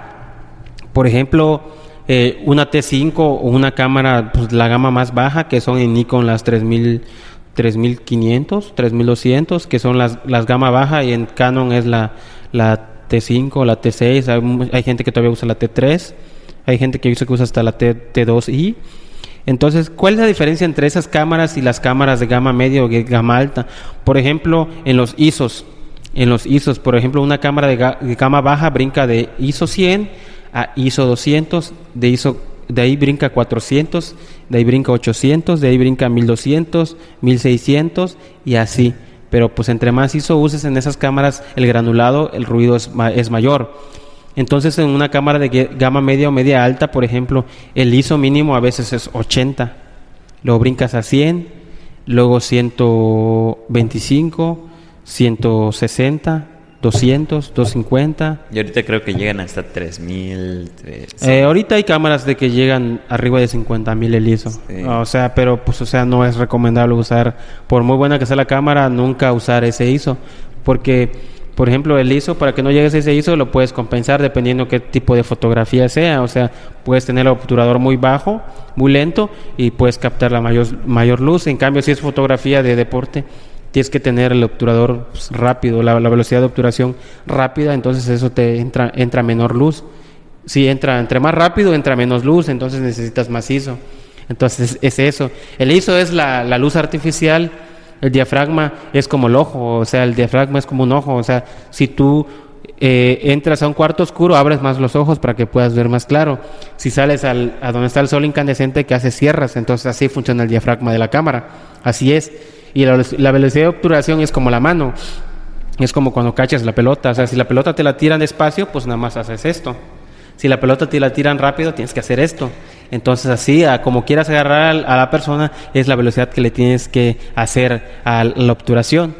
por ejemplo, eh, una T5 o una cámara, pues la gama más baja, que son en Nikon las 3000, 3500, 3200, que son las, las gama baja, y en Canon es la, la T5, la T6, hay, gente que todavía usa la T3, hay gente que usa que usa hasta la T, 2 i Entonces, ¿cuál es la diferencia entre esas cámaras y las cámaras de gama media o de gama alta? Por ejemplo, en los ISOs, en los ISOs, por ejemplo, una cámara de, gama baja brinca de ISO 100 a ISO 200, de ISO de ahí brinca 400, de ahí brinca 800, de ahí brinca 1200, 1600 y así pero pues entre más ISO uses en esas cámaras, el granulado, el ruido es, es mayor. Entonces en una cámara de gama media o media alta, por ejemplo, el ISO mínimo a veces es 80, luego brincas a 100, luego 125, 160, 200, 250. Y ahorita creo que llegan hasta 3000. Eh, ahorita hay cámaras de que llegan arriba de 50.000 el ISO. O sea, pero pues o sea, no es recomendable usar por muy buena que sea la cámara, nunca usar ese ISO, porque por ejemplo, el ISO, para que no llegues a ese ISO, lo puedes compensar dependiendo qué tipo de fotografía sea. O sea, puedes tener el obturador muy bajo, muy lento, y puedes captar la mayor, mayor luz. En cambio, si es fotografía de deporte, tienes que tener el obturador pues, rápido, la, velocidad de obturación rápida, entonces eso te entra, entra menor luz. Si entra entre más rápido, entra menos luz, entonces necesitas más ISO. Entonces es eso. El ISO es la, luz artificial, el diafragma es como el ojo, o sea, el diafragma es como un ojo, o sea, si tú eh, entras a un cuarto oscuro, abres más los ojos para que puedas ver más claro. Si sales al, a donde está el sol incandescente, que hace cierras, entonces así funciona el diafragma de la cámara. Así es. Y la, velocidad de obturación es como la mano. Es como cuando cachas la pelota. O sea, si la pelota te la tiran despacio, pues nada más haces esto. Si la pelota te la tiran rápido, tienes que hacer esto. Entonces así, a como quieras agarrar a la persona, es la velocidad que le tienes que hacer a la obturación.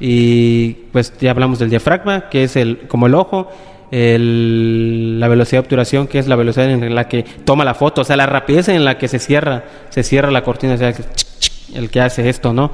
Y pues ya hablamos del diafragma, que es el como el ojo, la velocidad de obturación, que es la velocidad en la que toma la foto, o sea, la rapidez en la que se cierra, se cierra la cortina, o sea, el que hace esto, ¿no?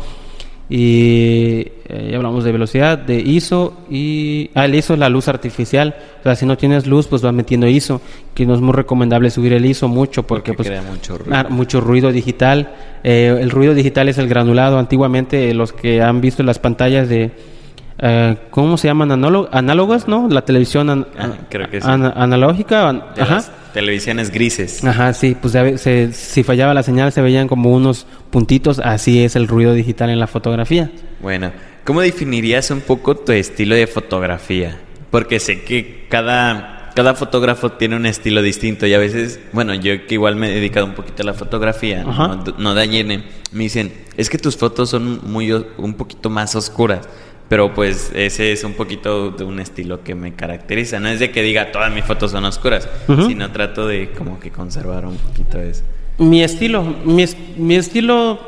Y eh, ya hablamos de velocidad, de ISO y... Ah, el ISO es la luz artificial. O sea, si no tienes luz, pues vas metiendo ISO, que no es muy recomendable subir el ISO mucho porque, pues, crea mucho ruido. Ah, mucho ruido digital. Eh, el ruido digital es el granulado. Antiguamente los que han visto las pantallas de... eh, ¿Cómo se llaman? Análogas, ¿no? La televisión an- Ah, creo que sí. an- analógica. an- De ajá. las televisiones grises. Ajá, sí, pues se- si fallaba la señal se veían como unos puntitos, así es el ruido digital en la fotografía. Bueno, ¿cómo definirías un poco tu estilo de fotografía? Porque sé que cada, cada fotógrafo tiene un estilo distinto y a veces, bueno, yo que igual me he dedicado un poquito a la fotografía, Ajá. no, no de llene, me dicen, es que tus fotos son muy un poquito más oscuras. Pero pues ese es un poquito de un estilo que me caracteriza. No es de que diga todas mis fotos son oscuras, sino trato de como que conservar un poquito eso. Mi estilo, mi, mi estilo,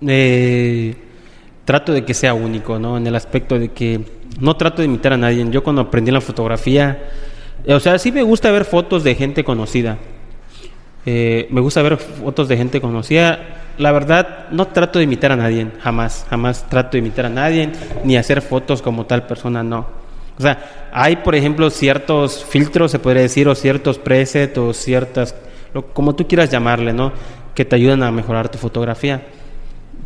eh, trato de que sea único, ¿no? En el aspecto de que no trato de imitar a nadie. Yo cuando aprendí la fotografía, eh, o sea, sí me gusta ver fotos de gente conocida. Eh, me gusta ver fotos de gente conocida. La verdad, no trato de imitar a nadie, jamás, jamás trato de imitar a nadie, ni hacer fotos como tal persona, no. O sea, hay, por ejemplo, ciertos filtros, se podría decir, o ciertos presets, o ciertas, lo- como tú quieras llamarle, ¿no? Que te ayudan a mejorar tu fotografía.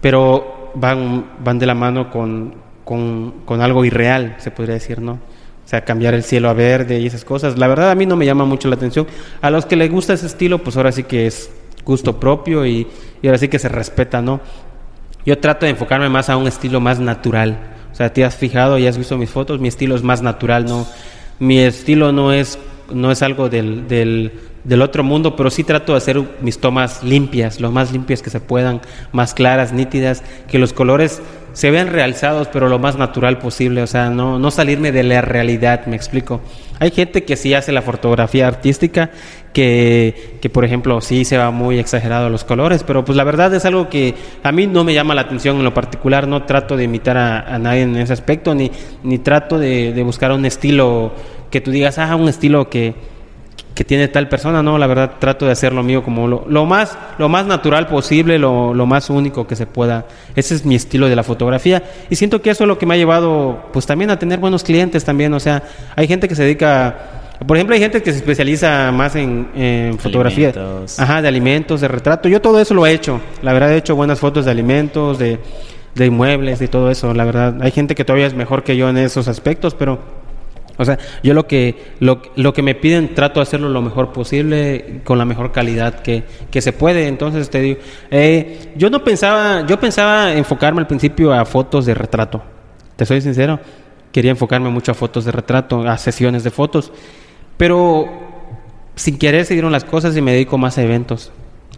Pero van, van de la mano con, con, con algo irreal, se podría decir, ¿no? O sea, cambiar el cielo a verde y esas cosas. La verdad a mí no me llama mucho la atención. A los que les gusta ese estilo, pues ahora sí que es gusto propio y, ahora sí que se respeta, ¿no? Yo trato de enfocarme más a un estilo más natural. O sea, te has fijado y has visto mis fotos, mi estilo es más natural, ¿no? Mi estilo no es, no es algo del, del, del otro mundo, pero sí trato de hacer mis tomas limpias, lo más limpias que se puedan, más claras, nítidas, que los colores se vean realzados, pero lo más natural posible, o sea, no, no salirme de la realidad, me explico. Hay gente que sí hace la fotografía artística, que, que por ejemplo sí se va muy exagerado a los colores, pero pues la verdad es algo que a mí no me llama la atención en lo particular, no trato de imitar a, a nadie en ese aspecto, ni, ni trato de, de buscar un estilo que tú digas, ah, un estilo que, que tiene tal persona, no, la verdad trato de hacer lo mío como lo, lo más lo más natural posible, lo, lo más único que se pueda. Ese es mi estilo de la fotografía y siento que eso es lo que me ha llevado pues también a tener buenos clientes también, o sea, hay gente que se dedica por ejemplo, hay gente que se especializa más en, en fotografía, Alimentos. ajá, de alimentos, de retrato. Yo todo eso lo he hecho. La verdad he hecho buenas fotos de alimentos, de, de inmuebles, de todo eso. La verdad, hay gente que todavía es mejor que yo en esos aspectos, pero o sea, yo lo que, lo, lo que me piden trato de hacerlo lo mejor posible, con la mejor calidad que, que se puede. Entonces te digo, eh, yo no pensaba, yo pensaba enfocarme al principio a fotos de retrato. Te soy sincero, quería enfocarme mucho a fotos de retrato, a sesiones de fotos, pero sin querer se dieron las cosas y me dedico más a eventos.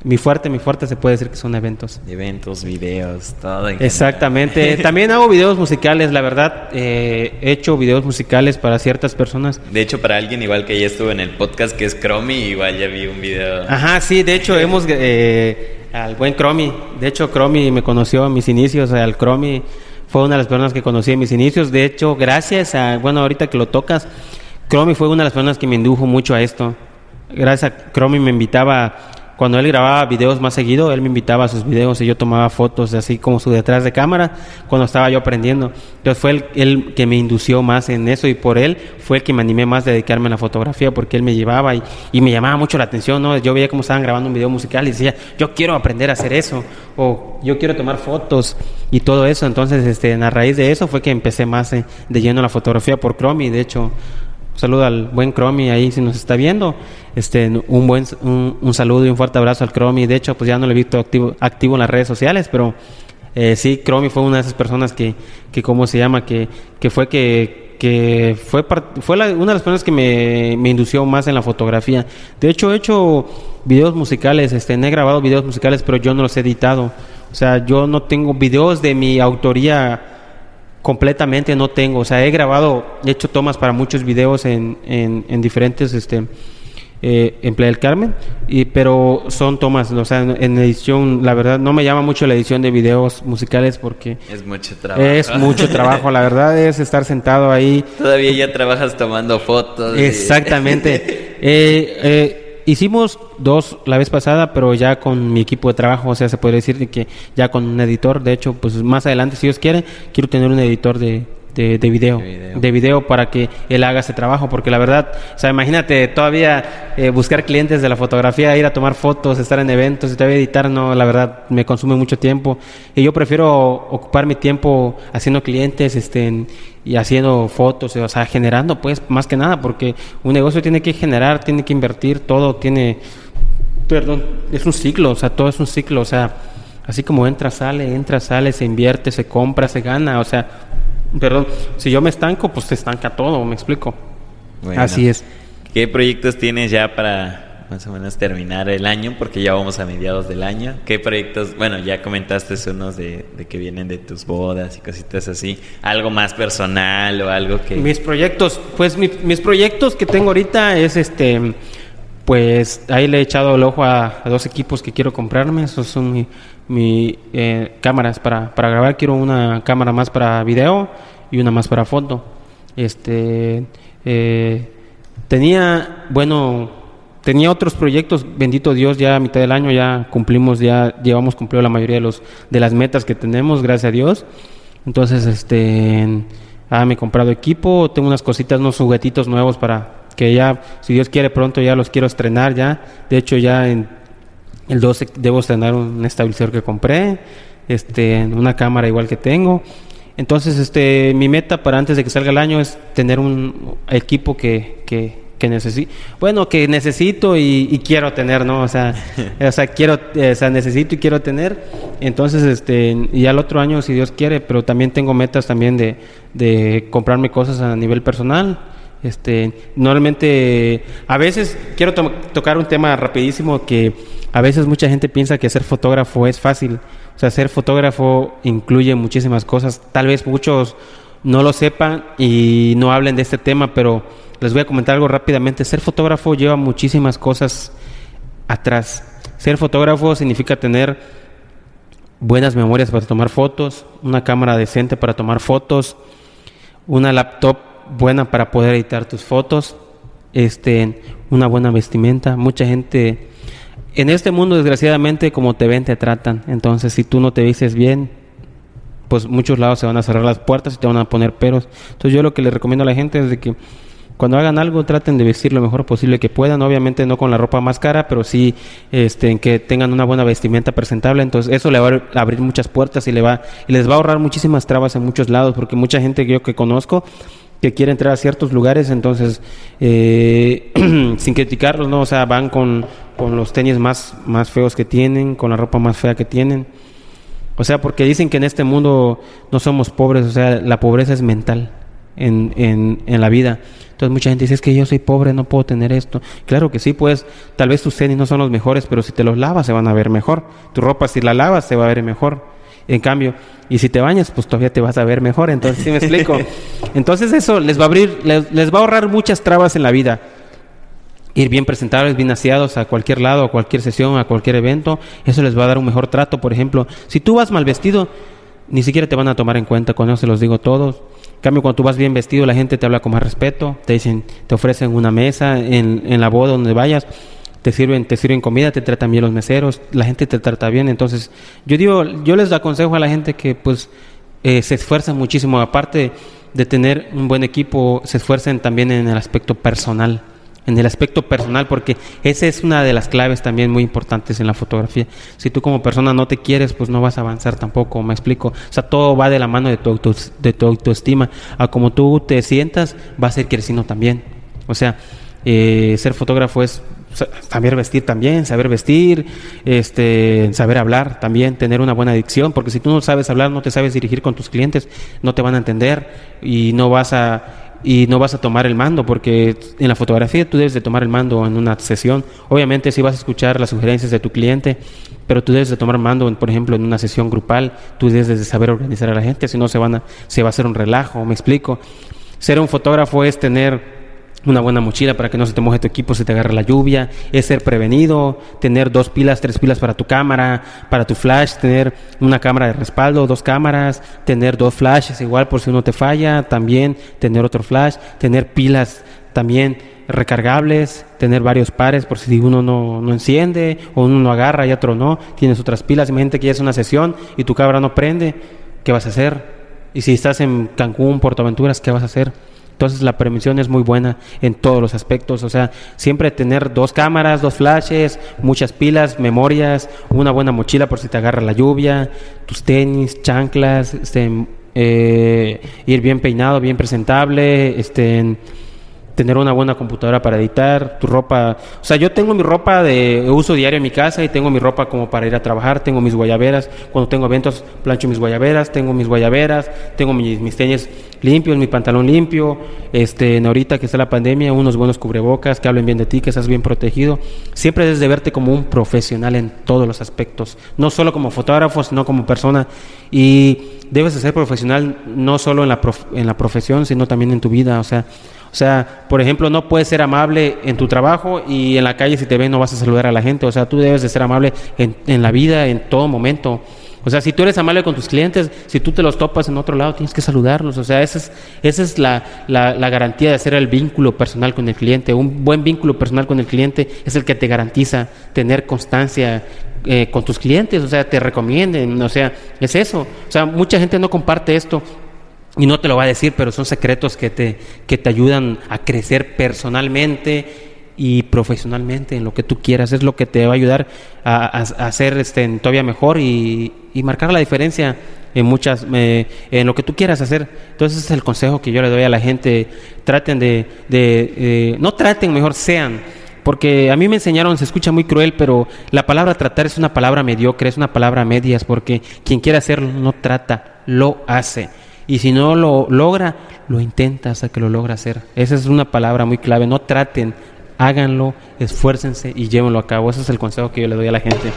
Mi fuerte, mi fuerte se puede decir que son eventos. Eventos, videos, todo. en Exactamente. También hago videos musicales, la verdad. eh, he hecho videos musicales para ciertas personas. De hecho, para alguien igual que ya estuvo en el podcast, que es Cromi, igual ya vi un video. Ajá, sí, de hecho hemos... eh, al buen Cromi. De hecho, Cromi me conoció en mis inicios. Al Cromi fue una de las personas que conocí en mis inicios. De hecho, gracias a... Bueno, ahorita que lo tocas, Cromi fue una de las personas que me indujo mucho a esto. Gracias a Cromi me invitaba... Cuando él grababa videos más seguido, él me invitaba a sus videos y yo tomaba fotos así como su detrás de cámara cuando estaba yo aprendiendo. Entonces fue él, él que me indució más en eso y por él fue el que me animé más a dedicarme a la fotografía porque él me llevaba y, me llamaba mucho la atención. ¿no? Yo veía cómo estaban grabando un video musical y decía, yo quiero aprender a hacer eso o yo quiero tomar fotos y todo eso. Entonces este, a raíz de eso fue que empecé más eh, de lleno la fotografía por Chrome y de hecho saludo al buen Cromi ahí si nos está viendo. Este, un buen un, saludo y un fuerte abrazo al Cromi. De hecho, pues ya no lo he visto activo, activo en las redes sociales, pero eh, sí, Cromi fue una de esas personas que, que ¿cómo se llama? Que, que fue que, que fue, fue una de las personas que me, me, indució más en la fotografía. De hecho, he hecho videos musicales, este, he grabado videos musicales, pero yo no los he editado. O sea, yo no tengo videos de mi autoría completamente no tengo. O sea, he grabado, he hecho tomas para muchos videos en, en, diferentes, este, eh, en Playa del Carmen, y, pero son tomas, o sea, en, edición, la verdad, no me llama mucho la edición de videos musicales porque... Es mucho trabajo. Es mucho trabajo, la verdad es estar sentado ahí. Todavía ya trabajas tomando fotos. Exactamente. Eh, eh, hicimos dos la vez pasada, pero ya con mi equipo de trabajo, o sea, se puede decir que ya con un editor. De hecho, pues más adelante, si Dios quiere, quiero tener un editor de, de, video, de, video, para que él haga ese trabajo, porque la verdad, o sea, imagínate todavía eh, buscar clientes de la fotografía, ir a tomar fotos, estar en eventos y todavía editar, no, la verdad me consume mucho tiempo. Y yo prefiero ocupar mi tiempo haciendo clientes, este, y haciendo fotos, o sea, generando, pues, más que nada, porque un negocio tiene que generar, tiene que invertir, todo tiene, perdón, es un ciclo, o sea, todo es un ciclo, o sea, así como entra, sale, entra, sale, se invierte, se compra, se gana, o sea, Perdón, si yo me estanco, pues se estanca todo, me explico. Así es. ¿Qué proyectos tienes ya para más o menos terminar el año? Porque ya vamos a mediados del año. ¿Qué proyectos? Bueno, ya comentaste unos de, que vienen de tus bodas y cositas así. ¿Algo más personal o algo que...? Mis proyectos, pues mis proyectos que tengo ahorita es este... Pues ahí le he echado el ojo a, dos equipos que quiero comprarme. Esos son mi, mi eh, cámaras para, para grabar. Quiero una cámara más para video y una más para foto. Este eh, tenía, bueno, tenía otros proyectos. Bendito Dios, ya a mitad del año ya cumplimos, ya llevamos cumplido la mayoría de los de las metas que tenemos, gracias a Dios. Entonces, este, ah, me he comprado equipo, tengo unas cositas, unos juguetitos nuevos para que ya, si Dios quiere pronto ya los quiero estrenar ya. De hecho, ya en el 12 debo estrenar un estabilizador que compré, este, una cámara igual que tengo. Entonces, este, mi meta para antes de que salga el año es tener un equipo que, que, que necesito, bueno, que necesito y, quiero tener, ¿no? O sea, o sea, quiero, o sea, necesito y quiero tener. Entonces, este, ya el otro año, si Dios quiere, pero también tengo metas también de, de comprarme cosas a nivel personal este, normalmente, a veces quiero tocar un tema rapidísimo que a veces mucha gente piensa que ser fotógrafo es fácil. O sea, ser fotógrafo incluye muchísimas cosas. Tal vez muchos no lo sepan y no hablen de este tema, pero les voy a comentar algo rápidamente. Ser fotógrafo lleva muchísimas cosas atrás. Ser fotógrafo significa tener buenas memorias para tomar fotos, una cámara decente para tomar fotos, una laptop buena para poder editar tus fotos, este, una buena vestimenta. Mucha gente en este mundo desgraciadamente como te ven te tratan. Entonces, si tú no te vistes bien, pues muchos lados se van a cerrar las puertas y te van a poner peros. Entonces, yo lo que le recomiendo a la gente es de que cuando hagan algo traten de vestir lo mejor posible que puedan, obviamente no con la ropa más cara, pero sí este, que tengan una buena vestimenta presentable, entonces eso le va a abrir muchas puertas y, le va, y les va a ahorrar muchísimas trabas en muchos lados, porque mucha gente que yo que conozco que quiere entrar a ciertos lugares, entonces, eh, sin criticarlos, ¿no? O sea, van con, con, los tenis más, más feos que tienen, con la ropa más fea que tienen. O sea, porque dicen que en este mundo no somos pobres, o sea, la pobreza es mental en, en, en la vida. Entonces mucha gente dice, es que yo soy pobre, no puedo tener esto. Claro que sí, pues tal vez tus tenis no son los mejores, pero si te los lavas se van a ver mejor. Tu ropa si la lavas se va a ver mejor. En cambio, y si te bañas, pues todavía te vas a ver mejor. Entonces, ¿sí me explico? Entonces eso les va a abrir, les, va a ahorrar muchas trabas en la vida. Ir bien presentables, bien aseados a cualquier lado, a cualquier sesión, a cualquier evento, eso les va a dar un mejor trato. Por ejemplo, si tú vas mal vestido, ni siquiera te van a tomar en cuenta, con eso se los digo todos. En cambio, cuando tú vas bien vestido, la gente te habla con más respeto, te dicen, te ofrecen una mesa en, en la boda donde vayas te sirven, te sirven comida, te tratan bien los meseros, la gente te trata bien. Entonces, yo digo, yo les aconsejo a la gente que pues eh, se esfuerzan muchísimo, aparte de tener un buen equipo, se esfuercen también en el aspecto personal, en el aspecto personal, porque esa es una de las claves también muy importantes en la fotografía. Si tú como persona no te quieres, pues no vas a avanzar tampoco, me explico. O sea, todo va de la mano de tu, de tu autoestima. A como tú te sientas, va a ser creciendo también. O sea, eh, ser fotógrafo es saber vestir también, saber vestir, este, saber hablar también, tener una buena dicción, porque si tú no sabes hablar, no te sabes dirigir con tus clientes, no te van a entender y no vas a y no vas a tomar el mando, porque en la fotografía tú debes de tomar el mando en una sesión. Obviamente si vas a escuchar las sugerencias de tu cliente, pero tú debes de tomar mando, por ejemplo, en una sesión grupal, tú debes de saber organizar a la gente, si no se van a, se va a hacer un relajo, me explico. Ser un fotógrafo es tener una buena mochila para que no se te moje tu equipo, se te agarre la lluvia, es ser prevenido, tener dos pilas, tres pilas para tu cámara, para tu flash, tener una cámara de respaldo, dos cámaras, tener dos flashes igual por si uno te falla, también tener otro flash, tener pilas también recargables, tener varios pares por si uno no, no enciende o uno no agarra y otro no, tienes otras pilas, imagínate que ya es una sesión y tu cámara no prende, ¿qué vas a hacer? Y si estás en Cancún, Puerto Aventuras, ¿qué vas a hacer? Entonces la prevención es muy buena en todos los aspectos, o sea, siempre tener dos cámaras, dos flashes, muchas pilas, memorias, una buena mochila por si te agarra la lluvia, tus tenis, chanclas, este, eh, ir bien peinado, bien presentable, este, tener una buena computadora para editar, tu ropa, o sea, yo tengo mi ropa de uso diario en mi casa y tengo mi ropa como para ir a trabajar, tengo mis guayaberas, cuando tengo eventos plancho mis guayaberas, tengo mis guayaberas, tengo mis, mis tenis limpios, mi pantalón limpio, este, ahorita que está la pandemia, unos buenos cubrebocas, que hablen bien de ti, que estás bien protegido, siempre debes de verte como un profesional en todos los aspectos, no solo como fotógrafo, sino como persona. Y debes de ser profesional no solo en la, en la profesión, sino también en tu vida, o sea, o sea, por ejemplo, no puedes ser amable en tu trabajo y en la calle si te ven no vas a saludar a la gente. O sea, tú debes de ser amable en, en la vida, en todo momento. O sea, si tú eres amable con tus clientes, si tú te los topas en otro lado, tienes que saludarlos. O sea, esa es, esa es la, la, garantía de hacer el vínculo personal con el cliente. Un buen vínculo personal con el cliente es el que te garantiza tener constancia eh, con tus clientes. O sea, te recomienden. O sea, es eso. O sea, mucha gente no comparte esto y no te lo va a decir, pero son secretos que te, que te ayudan a crecer personalmente y profesionalmente en lo que tú quieras. Es lo que te va a ayudar a, hacer este, todavía mejor y, marcar la diferencia en muchas en lo que tú quieras hacer. Entonces ese es el consejo que yo le doy a la gente. Traten de, de no traten, mejor sean. Porque a mí me enseñaron, se escucha muy cruel, pero la palabra tratar es una palabra mediocre, es una palabra medias, porque quien quiere hacerlo no trata, lo hace. Y si no lo logra, lo intenta hasta que lo logra hacer. Esa es una palabra muy clave. No traten, háganlo, esfuércense y llévenlo a cabo. Ese es el consejo que yo le doy a la gente.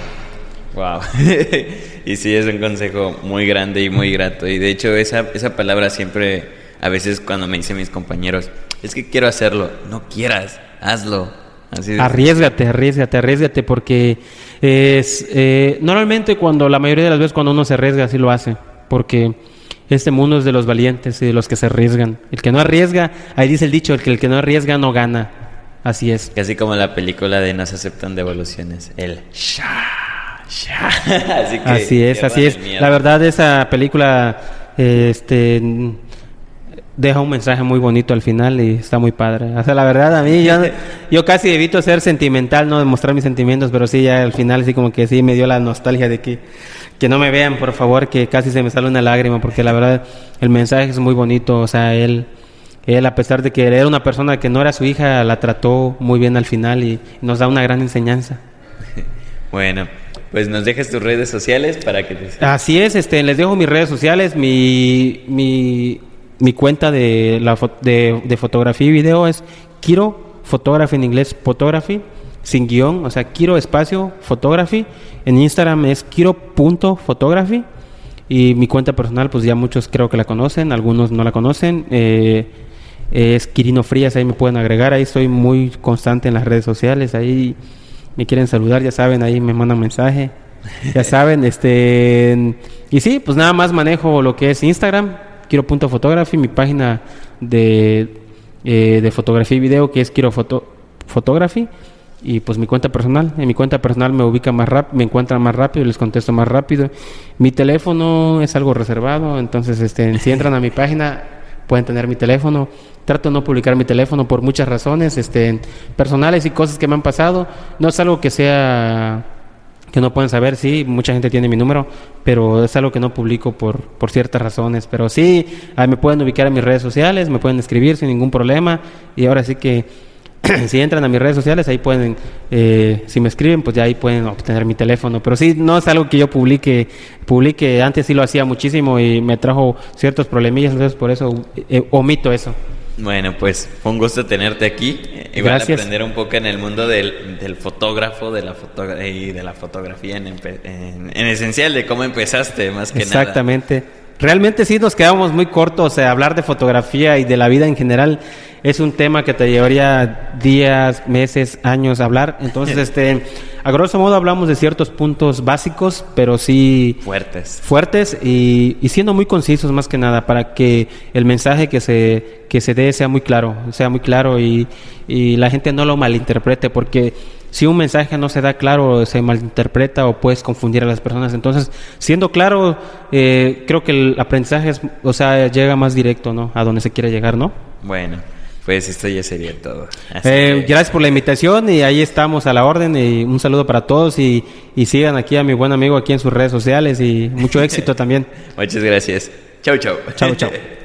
Wow. y sí, es un consejo muy grande y muy grato. Y de hecho, esa, esa palabra siempre, a veces cuando me dicen mis compañeros, es que quiero hacerlo. No quieras, hazlo. Así arriesgate, arriesgate, arriesgate, porque es eh, normalmente cuando la mayoría de las veces cuando uno se arriesga así lo hace, porque este mundo es de los valientes y de los que se arriesgan. El que no arriesga, ahí dice el dicho, el que, el que no arriesga no gana. Así es. Casi como la película de No se aceptan devoluciones. El sha, sha. así, es, así es. La verdad, esa película este, deja un mensaje muy bonito al final y está muy padre. O sea, la verdad, a mí yo, yo casi evito ser sentimental, no demostrar mis sentimientos, pero sí, ya al final sí como que sí me dio la nostalgia de que que no me vean, por favor, que casi se me sale una lágrima, porque la verdad el mensaje es muy bonito, o sea, él, él a pesar de que era una persona que no era su hija, la trató muy bien al final y nos da una gran enseñanza. Bueno, pues nos dejas tus redes sociales para que te... Así es, este, les dejo mis redes sociales, mi, mi, mi cuenta de, la, de, de fotografía y video es Kiro Photography en inglés, Photography sin guion, o sea, Kiro espacio photography. En Instagram es kiro.photography. Y mi cuenta personal, pues ya muchos creo que la conocen, algunos no la conocen. Eh, es Quirino Frías, ahí me pueden agregar. Ahí estoy muy constante en las redes sociales. Ahí me quieren saludar, ya saben, ahí me mandan mensaje. Ya saben, este. Y sí, pues nada más manejo lo que es Instagram, Kiro.photography, mi página de, eh, de fotografía y video que es Kiro Photography y pues mi cuenta personal. En mi cuenta personal me ubica más rápido, me encuentran más rápido, les contesto más rápido. Mi teléfono es algo reservado, entonces este, si entran a mi página pueden tener mi teléfono. Trato de no publicar mi teléfono por muchas razones, este, personales y cosas que me han pasado. No es algo que sea que no pueden saber, sí, mucha gente tiene mi número, pero es algo que no publico por, por ciertas razones. Pero sí, ahí me pueden ubicar en mis redes sociales, me pueden escribir sin ningún problema y ahora sí que si entran a mis redes sociales, ahí pueden, eh, si me escriben, pues ya ahí pueden obtener mi teléfono. Pero sí, no es algo que yo publique, publique, antes sí lo hacía muchísimo y me trajo ciertos problemillas, entonces por eso eh, omito eso. Bueno, pues fue un gusto tenerte aquí. Y Gracias. aprender un poco en el mundo del, del fotógrafo de la foto, y de la fotografía en, en, en esencial, de cómo empezaste, más que nada. Exactamente. Realmente sí nos quedamos muy cortos, o sea, hablar de fotografía y de la vida en general es un tema que te llevaría días, meses, años hablar. Entonces, este, a grosso modo hablamos de ciertos puntos básicos, pero sí Fuertes. fuertes y, y siendo muy concisos más que nada para que el mensaje que se, que se dé sea muy claro, sea muy claro y, y la gente no lo malinterprete porque si un mensaje no se da claro se malinterpreta o puedes confundir a las personas. Entonces, siendo claro, eh, creo que el aprendizaje es, o sea, llega más directo, ¿no? A donde se quiere llegar, ¿no? Bueno, pues esto ya sería todo. Eh, que- Gracias por la invitación y ahí estamos a la orden y un saludo para todos y, y sigan aquí a mi buen amigo aquí en sus redes sociales y mucho éxito también. Muchas gracias. Chau, chau. Chao, chao.